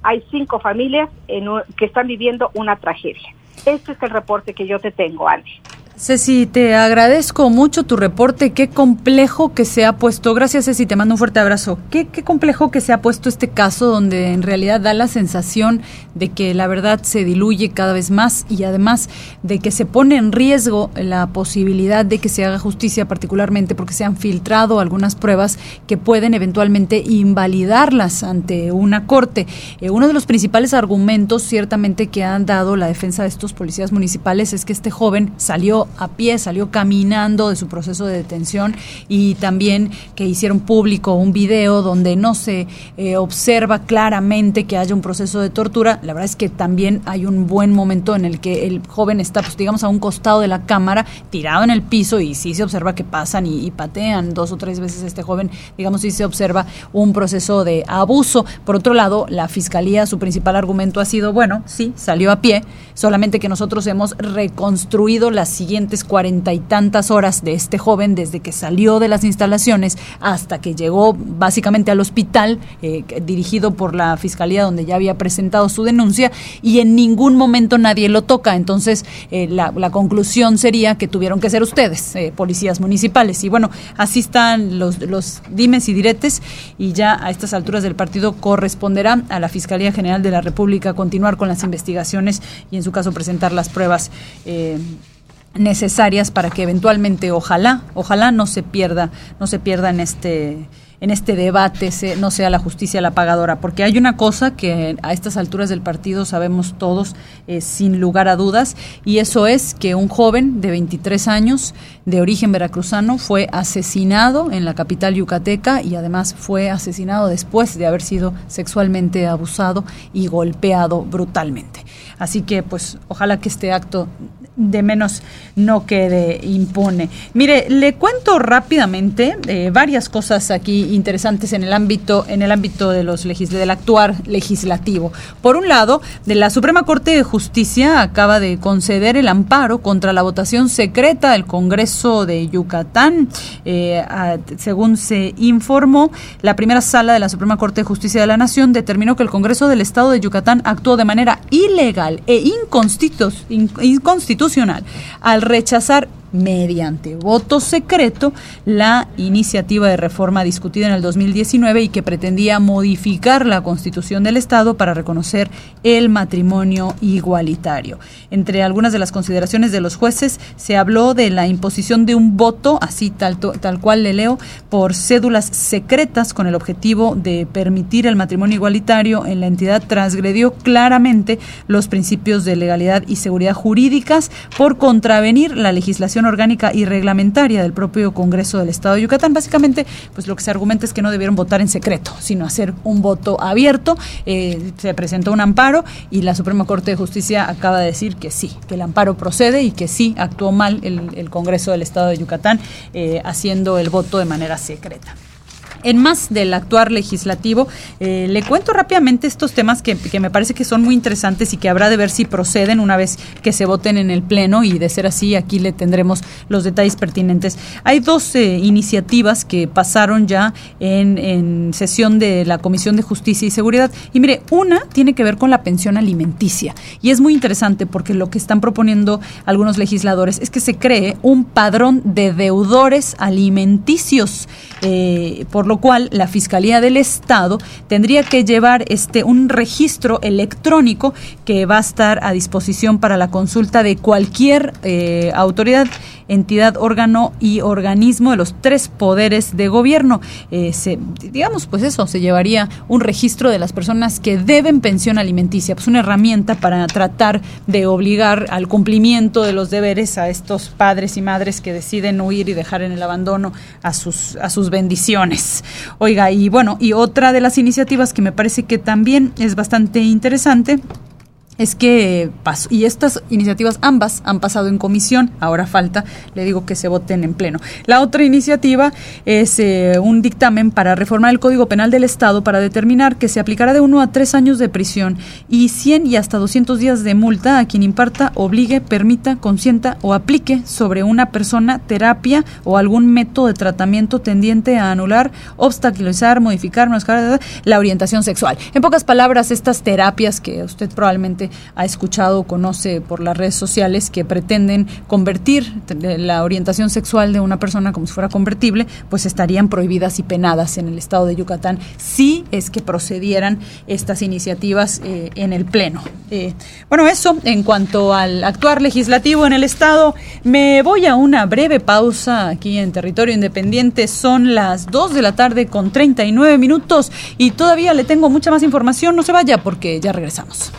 hay cinco familias en que están viviendo una tragedia. Este es el reporte que yo te tengo, Andy. Ceci, te agradezco mucho tu reporte. Qué complejo que se ha puesto. Gracias, Ceci, te mando un fuerte abrazo. Qué, qué complejo que se ha puesto este caso donde en realidad da la sensación de que la verdad se diluye cada vez más y además de que se pone en riesgo la posibilidad de que se haga justicia, particularmente porque se han filtrado algunas pruebas que pueden eventualmente invalidarlas ante una corte. Eh, uno de los principales argumentos, ciertamente, que han dado la defensa de estos policías municipales es que este joven salió a pie, salió caminando de su proceso de detención y también que hicieron público un video donde no se eh, observa claramente que haya un proceso de tortura. La verdad es que también hay un buen momento en el que el joven está, pues digamos, a un costado de la cámara, tirado en el piso y sí se observa que pasan y, patean dos o tres veces este joven, digamos, sí se observa un proceso de abuso. Por otro lado, la fiscalía, su principal argumento ha sido, bueno, sí, salió a pie, solamente que nosotros hemos reconstruido la siguiente cuarenta y tantas horas de este joven desde que salió de las instalaciones hasta que llegó básicamente al hospital eh, dirigido por la fiscalía donde ya había presentado su denuncia y en ningún momento nadie lo toca. Entonces eh, la, conclusión sería que tuvieron que ser ustedes, eh, policías municipales. Y bueno, así están los, los dimes y diretes y ya a estas alturas del partido corresponderá a la Fiscalía General de la República continuar con las investigaciones y en su caso presentar las pruebas necesarias para que eventualmente ojalá ojalá no se pierda no se pierda en este en este debate no sea la justicia la pagadora, porque hay una cosa que a estas alturas del partido sabemos todos eh, sin lugar a dudas, y eso es que un joven de 23 años de origen veracruzano fue asesinado en la capital yucateca y además fue asesinado después de haber sido sexualmente abusado y golpeado brutalmente. Así que pues ojalá que este acto de menos no quede impone. Mire, le cuento rápidamente eh, varias cosas aquí interesantes en el ámbito en el ámbito de los del actuar legislativo. Por un lado, de la Suprema Corte de Justicia acaba de conceder el amparo contra la votación secreta del Congreso de Yucatán. Eh, según se informó, la primera sala de la Suprema Corte de Justicia de la Nación determinó que el Congreso del Estado de Yucatán actuó de manera ilegal e inconstitucional al rechazar mediante voto secreto la iniciativa de reforma discutida en el 2019 y que pretendía modificar la constitución del Estado para reconocer el matrimonio igualitario. Entre algunas de las consideraciones de los jueces se habló de la imposición de un voto, así tal, tal cual le leo, por cédulas secretas con el objetivo de permitir el matrimonio igualitario en la entidad transgredió claramente los principios de legalidad y seguridad jurídicas por contravenir la legislación orgánica y reglamentaria del propio Congreso del Estado de Yucatán. Básicamente, pues lo que se argumenta es que no debieron votar en secreto, sino hacer un voto abierto. Eh, se presentó un amparo y la Suprema Corte de Justicia acaba de decir que sí, que el amparo procede y que sí actuó mal el, Congreso del Estado de Yucatán eh, haciendo el voto de manera secreta. En más del actuar legislativo, eh, le cuento rápidamente estos temas que, me parece que son muy interesantes y que habrá de ver si proceden una vez que se voten en el Pleno y de ser así, aquí le tendremos los detalles pertinentes. Hay dos eh, iniciativas que pasaron ya en, en sesión de la Comisión de Justicia y Seguridad. Y mire, una tiene que ver con la pensión alimenticia y es muy interesante porque lo que están proponiendo algunos legisladores es que se cree un padrón de deudores alimenticios. Eh, por lo cual la Fiscalía del Estado tendría que llevar este un registro electrónico que va a estar a disposición para la consulta de cualquier eh, autoridad entidad, órgano y organismo de los tres poderes de gobierno. Eh, se, digamos, pues eso, se llevaría un registro de las personas que deben pensión alimenticia, pues una herramienta para tratar de obligar al cumplimiento de los deberes a estos padres y madres que deciden huir y dejar en el abandono a sus, a sus bendiciones. Oiga, y bueno, y otra de las iniciativas que me parece que también es bastante interesante es que pasó, y estas iniciativas ambas han pasado en comisión, ahora falta, le digo que se voten en pleno. La otra iniciativa es eh, un dictamen para reformar el Código Penal del Estado para determinar que se aplicará de uno a tres años de prisión y 100 y hasta 200 días de multa a quien imparta, obligue, permita, consienta o aplique sobre una persona terapia o algún método de tratamiento tendiente a anular, obstaculizar, modificar, la orientación sexual. En pocas palabras, estas terapias que usted probablemente ha escuchado o conoce por las redes sociales que pretenden convertir la orientación sexual de una persona como si fuera convertible, pues estarían prohibidas y penadas en el estado de Yucatán si es que procedieran estas iniciativas eh, en el Pleno. Eh, bueno, eso en cuanto al actuar legislativo en el estado, me voy a una breve pausa aquí en territorio independiente. Son las 2 de la tarde con 39 minutos y todavía le tengo mucha más información. No se vaya porque ya regresamos.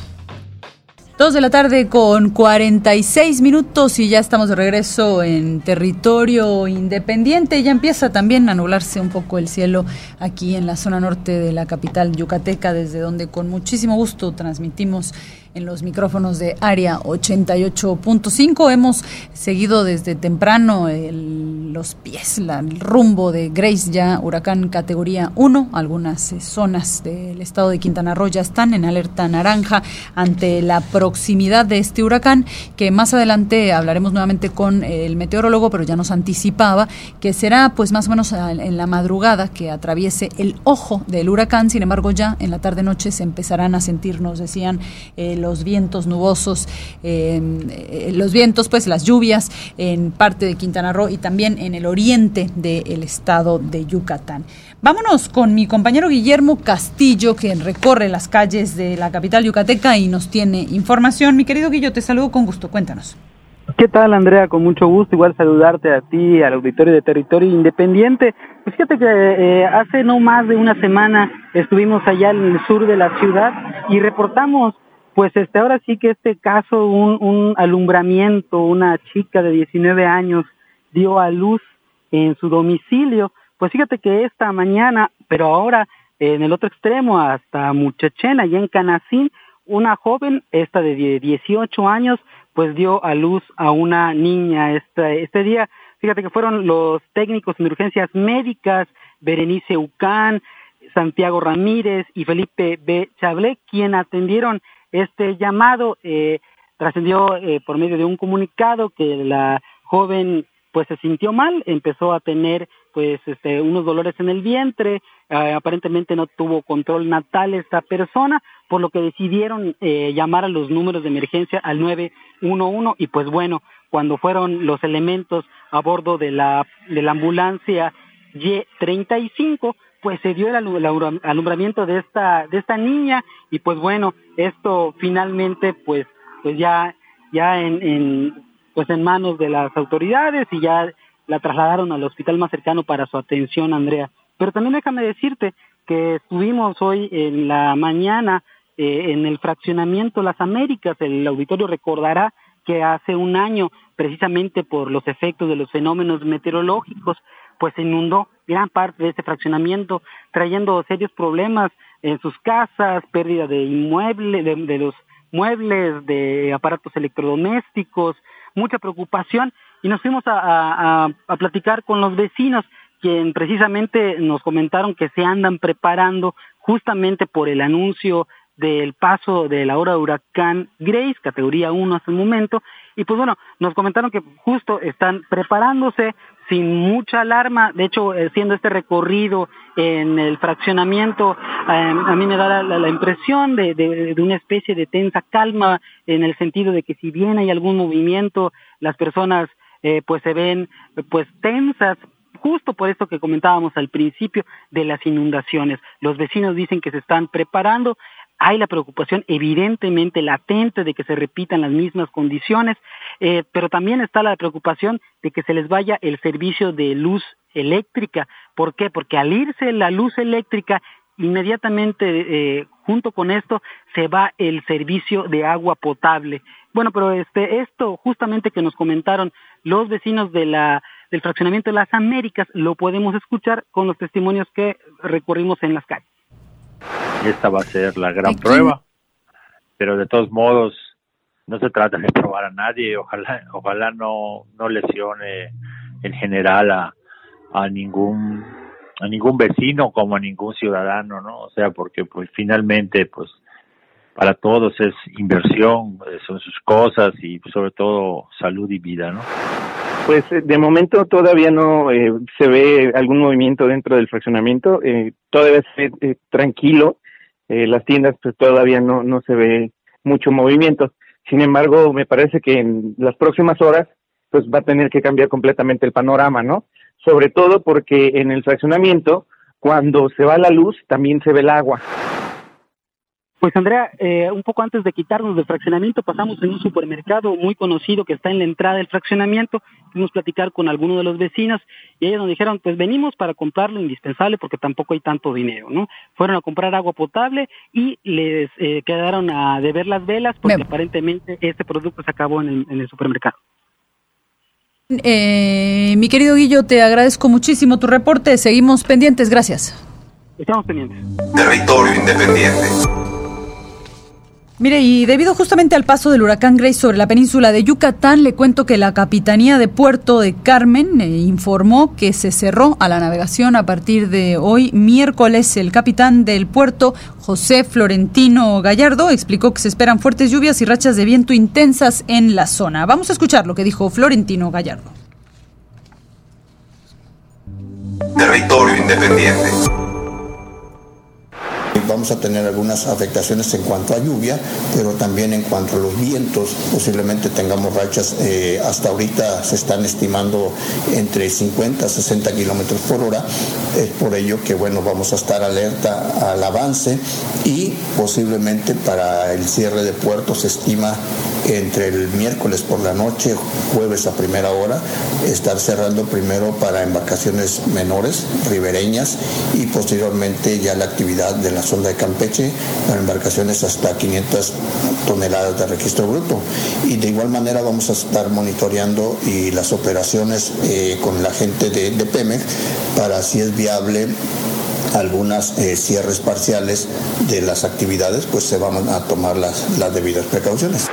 Dos de la tarde con 46 minutos y ya estamos de regreso en territorio independiente. Ya empieza también a nublarse un poco el cielo aquí en la zona norte de la capital yucateca, desde donde con muchísimo gusto transmitimos en los micrófonos de Área 88.5. Hemos seguido desde temprano los pies, el rumbo de Grace, ya huracán categoría 1. Algunas eh, zonas del estado de Quintana Roo ya están en alerta naranja ante la proximidad de este huracán, que más adelante hablaremos nuevamente con el meteorólogo, pero ya nos anticipaba que será pues más o menos en la madrugada que atraviese el ojo del huracán. Sin embargo, ya en la tarde-noche se empezarán a sentir, nos decían, el los vientos nubosos, eh, los vientos, pues las lluvias en parte de Quintana Roo y también en el oriente del estado de Yucatán. Vámonos con mi compañero Guillermo Castillo, que recorre las calles de la capital yucateca y nos tiene información. Mi querido Guillo, te saludo con gusto. Cuéntanos. ¿Qué tal, Andrea? Con mucho gusto, igual saludarte a ti, al auditorio de Territorio Independiente. Pues fíjate que eh, hace no más de una semana estuvimos allá en el sur de la ciudad y reportamos, pues este, ahora sí que este caso, un, un alumbramiento, una chica de 19 años dio a luz en su domicilio. Pues fíjate que esta mañana, pero ahora en el otro extremo, hasta Muchachena, allá en Canacín, una joven, esta de 18 años, pues dio a luz a una niña este, este día. Fíjate que fueron los técnicos en urgencias médicas, Berenice Ucán, Santiago Ramírez y Felipe B. Chablé, quien atendieron este llamado. Eh, trascendió eh, por medio de un comunicado que la joven pues se sintió mal, empezó a tener pues este, unos dolores en el vientre, eh, aparentemente no tuvo control natal esta persona, por lo que decidieron eh, llamar a los números de emergencia al 911 y pues bueno, cuando fueron los elementos a bordo de la, de la ambulancia Y35, pues se dio el alumbramiento de esta, de esta niña y pues bueno, esto finalmente pues, pues ya, ya en, en, pues en manos de las autoridades y ya la trasladaron al hospital más cercano para su atención, Andrea. Pero también déjame decirte que estuvimos hoy en la mañana eh, en el fraccionamiento Las Américas. El auditorio recordará que hace un año, precisamente por los efectos de los fenómenos meteorológicos, pues se inundó gran parte de este fraccionamiento, trayendo serios problemas en sus casas, pérdida de inmuebles, de los muebles, de aparatos electrodomésticos, mucha preocupación y nos fuimos a, platicar con los vecinos, quien precisamente nos comentaron que se andan preparando justamente por el anuncio del paso de la hora de huracán Grace, categoría 1 hasta el momento, y pues bueno, nos comentaron que justo están preparándose sin mucha alarma, de hecho, siendo este recorrido en el fraccionamiento, em, a mí me da la, impresión de, de, una especie de tensa calma, en el sentido de que si bien hay algún movimiento, las personas eh, pues se ven pues tensas, justo por esto que comentábamos al principio de las inundaciones. Los vecinos dicen que se están preparando, hay la preocupación evidentemente latente de que se repitan las mismas condiciones, eh, pero también está la preocupación de que se les vaya el servicio de luz eléctrica. ¿Por qué? Porque al irse la luz eléctrica, inmediatamente eh, junto con esto se va el servicio de agua potable. Bueno, pero este, esto justamente que nos comentaron los vecinos de la, del fraccionamiento de las Américas lo podemos escuchar con los testimonios que recorrimos en las calles. Esta va a ser la gran prueba, pero de todos modos no se trata de [LAUGHS] probar a nadie, ojalá ojalá no no lesione en general a, a ningún a ningún vecino como a ningún ciudadano, ¿no? O sea, porque pues finalmente pues para todos es inversión, eh, son sus cosas y sobre todo salud y vida, ¿no? Pues eh, de momento todavía no eh, se ve algún movimiento dentro del fraccionamiento, todavía se ve tranquilo, las tiendas pues todavía no, no se ve mucho movimiento. Sin embargo, me parece que en las próximas horas pues va a tener que cambiar completamente el panorama, ¿no? Sobre todo porque en el fraccionamiento, cuando se va la luz, también se ve el agua. Pues Andrea, eh, un poco antes de quitarnos del fraccionamiento, pasamos en un supermercado muy conocido que está en la entrada del fraccionamiento, fuimos a platicar con algunos de los vecinos y ellos nos dijeron, pues venimos para comprar lo indispensable porque tampoco hay tanto dinero, ¿no? Fueron a comprar agua potable y les eh, quedaron a deber las velas porque aparentemente este producto se acabó en el, en el supermercado. Eh, mi querido Guillo, te agradezco muchísimo tu reporte. Seguimos pendientes. Gracias. Estamos pendientes. Territorio Independiente. Mire, y debido justamente al paso del huracán Grace sobre la península de Yucatán, le cuento que la Capitanía de Puerto de Carmen eh, informó que se cerró a la navegación a partir de hoy, miércoles. El capitán del puerto, José Florentino Gallardo, explicó que se esperan fuertes lluvias y rachas de viento intensas en la zona. Vamos a escuchar lo que dijo Florentino Gallardo. Territorio Independiente. Vamos a tener algunas afectaciones en cuanto a lluvia, pero también en cuanto a los vientos, posiblemente tengamos rachas, eh, hasta ahorita se están estimando entre 50 a 60 kilómetros por hora. Es por ello que, bueno, vamos a estar alerta al avance y posiblemente para el cierre de puertos se estima entre el miércoles por la noche, jueves a primera hora, estar cerrando primero para embarcaciones menores, ribereñas, y posteriormente ya la actividad de la sonda de Campeche para embarcaciones hasta 500 toneladas de registro bruto. Y de igual manera vamos a estar monitoreando y las operaciones eh, con la gente de, de Pemex para si es viable algunas eh, cierres parciales de las actividades, pues se van a tomar las, las debidas precauciones.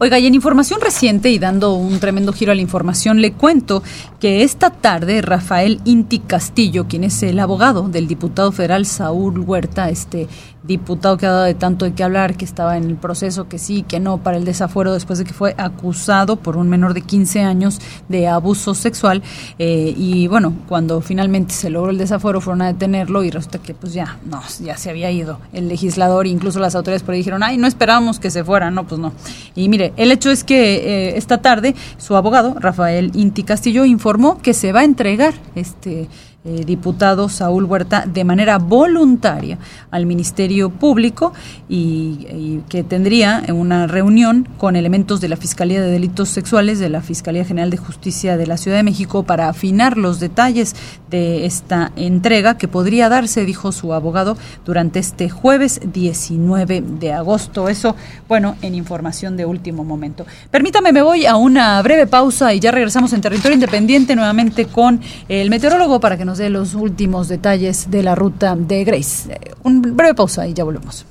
Oiga, y en información reciente y dando un tremendo giro a la información, le cuento que esta tarde Rafael Inti Castillo, quien es el abogado del diputado federal Saúl Huerta, este diputado que ha dado de tanto de qué hablar, que estaba en el proceso, que sí, que no, para el desafuero después de que fue acusado por un menor de 15 años de abuso sexual. Eh, y bueno, cuando finalmente se logró el desafuero fueron a detenerlo y resulta que pues ya, no, ya se había ido el legislador, incluso las autoridades por dijeron, ay, no esperábamos que se fuera, no, pues no. Y mire, el hecho es que eh, esta tarde su abogado, Rafael Inti Castillo, informó que se va a entregar este eh, diputado Saúl Huerta de manera voluntaria al Ministerio Público y, que tendría una reunión con elementos de la Fiscalía de Delitos Sexuales de la Fiscalía General de Justicia de la Ciudad de México para afinar los detalles de esta entrega que podría darse, dijo su abogado, durante este jueves 19 de agosto. Eso, bueno, en información de último momento. Permítame, me voy a una breve pausa y ya regresamos en territorio independiente nuevamente con el meteorólogo para que nos dé los últimos detalles de la ruta de Grace. Eh, un breve pausa y ya volvemos.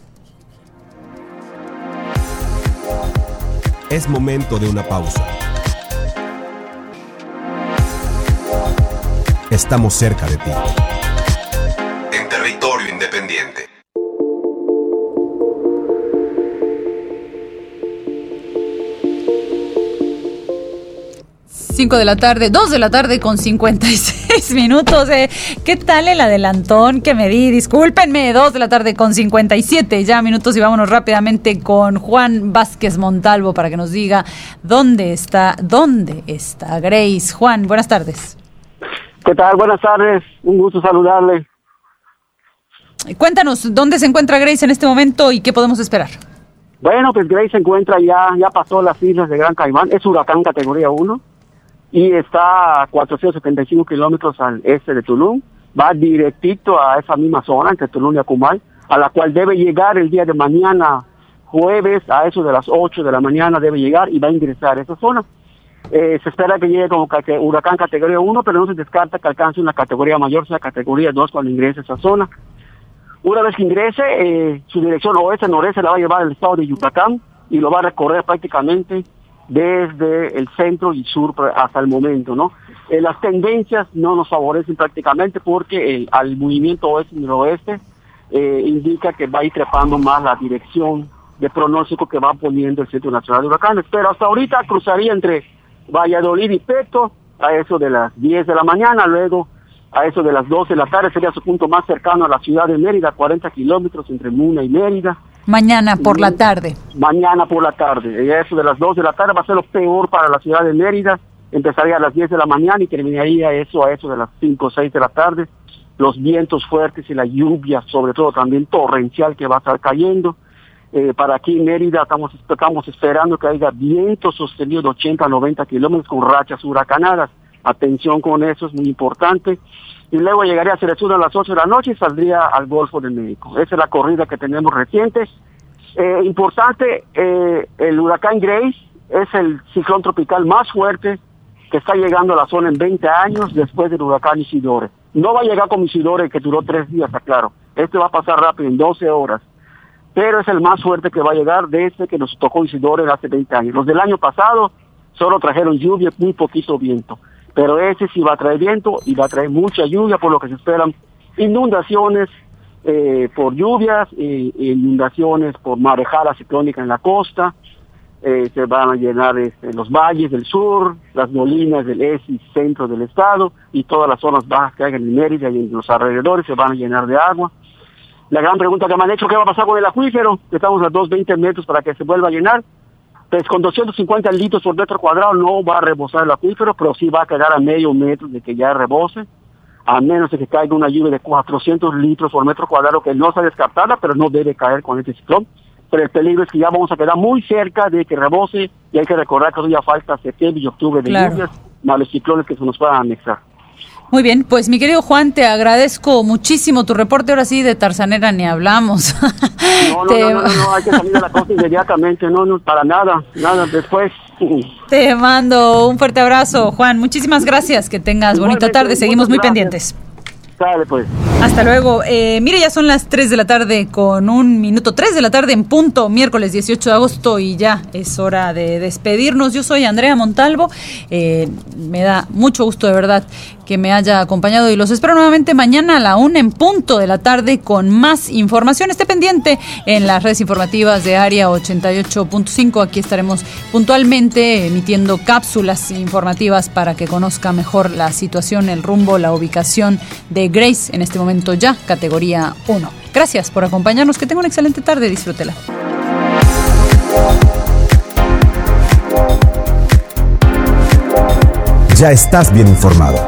Es momento de una pausa. Estamos cerca de ti. En territorio independiente. 5 de la tarde, 2 de la tarde con 56 minutos. Eh. ¿Qué tal el adelantón que me di? Discúlpenme, 2 de la tarde con 57 ya minutos y vámonos rápidamente con Juan Vázquez Montalvo para que nos diga dónde está, dónde está Grace. Juan, buenas tardes. ¿Qué tal? Buenas tardes, un gusto saludarle. Cuéntanos, ¿dónde se encuentra Grace en este momento y qué podemos esperar? Bueno, pues Grace se encuentra ya, ya pasó las islas de Gran Caimán, es huracán categoría 1 y está a 475 kilómetros al este de Tulum. Va directito a esa misma zona entre Tulum y Acumal, a la cual debe llegar el día de mañana, jueves, a eso de las 8 de la mañana debe llegar y va a ingresar a esa zona. Eh, se espera que llegue como huracán categoría 1, pero no se descarta que alcance una categoría mayor, sea categoría 2 cuando ingrese a esa zona. Una vez que ingrese, eh, su dirección oeste-noreste la va a llevar al estado de Yucatán y lo va a recorrer prácticamente desde el centro y sur hasta el momento, ¿no? Eh, las tendencias no nos favorecen prácticamente porque el, al movimiento oeste-noroeste eh, indica que va a ir trepando más la dirección de pronóstico que va poniendo el Centro Nacional de Huracanes. Pero hasta ahorita cruzaría entre Valladolid y Peto a eso de las 10 de la mañana, luego a eso de las 12 de la tarde sería su punto más cercano a la ciudad de Mérida, 40 kilómetros entre Muna y Mérida. Mañana por la tarde. Mañana por la tarde. Eso de las 2 de la tarde va a ser lo peor para la ciudad de Mérida. Empezaría a las 10 de la mañana y terminaría eso a eso de las 5 o 6 de la tarde. Los vientos fuertes y la lluvia, sobre todo también torrencial que va a estar cayendo. Eh, para aquí en Mérida estamos, estamos esperando que haya vientos sostenidos de 80 a 90 kilómetros con rachas huracanadas. Atención con eso, es muy importante y luego llegaría a Cerezudo a las 8 de la noche y saldría al Golfo de México. Esa es la corrida que tenemos reciente. Eh, importante, eh, el huracán Grace es el ciclón tropical más fuerte que está llegando a la zona en 20 años después del huracán Isidore. No va a llegar como Isidore que duró tres días, está claro. Este va a pasar rápido, en 12 horas. Pero es el más fuerte que va a llegar desde que nos tocó Isidore hace 20 años. Los del año pasado solo trajeron lluvia, muy poquito viento pero ese sí va a traer viento y va a traer mucha lluvia, por lo que se esperan inundaciones eh, por lluvias, inundaciones por marejada ciclónica en la costa, eh, se van a llenar este, los valles del sur, las molinas del este y centro del estado y todas las zonas bajas que hay en Mérida y en los alrededores se van a llenar de agua. La gran pregunta que me han hecho, ¿qué va a pasar con el acuífero? Estamos a 220 metros para que se vuelva a llenar. Pues con 250 litros por metro cuadrado no va a rebosar el acuífero, pero sí va a quedar a medio metro de que ya rebose, a menos de que caiga una lluvia de 400 litros por metro cuadrado, que no está descartada, pero no debe caer con este ciclón. pero el peligro es que ya vamos a quedar muy cerca de que rebose y hay que recordar que todavía falta septiembre y octubre de lluvias, más los ciclones que se nos puedan anexar. Muy bien, pues mi querido Juan, te agradezco muchísimo tu reporte. Ahora sí, de Tarzanera ni hablamos. [LAUGHS] No, no, no, no, no, hay que salir de la costa inmediatamente, no, no, para nada, nada, después. [LAUGHS] Te mando un fuerte abrazo, Juan. Muchísimas gracias, que tengas bonita tarde. Seguimos muy pendientes. pues. Hasta luego. Eh, mire, ya son las 3 de la tarde con un minuto. 3 de la tarde en punto, miércoles 18 de agosto y ya es hora de despedirnos. Yo soy Andrea Montalvo. Eh, me da mucho gusto de verdad que me haya acompañado y los espero nuevamente mañana a la una en punto de la tarde con más información. Esté pendiente en las redes informativas de Área 88.5. Aquí estaremos puntualmente emitiendo cápsulas informativas para que conozca mejor la situación, el rumbo, la ubicación de Grace en este momento ya, categoría 1. Gracias por acompañarnos. Que tenga una excelente tarde. Disfrútela. Ya estás bien informado.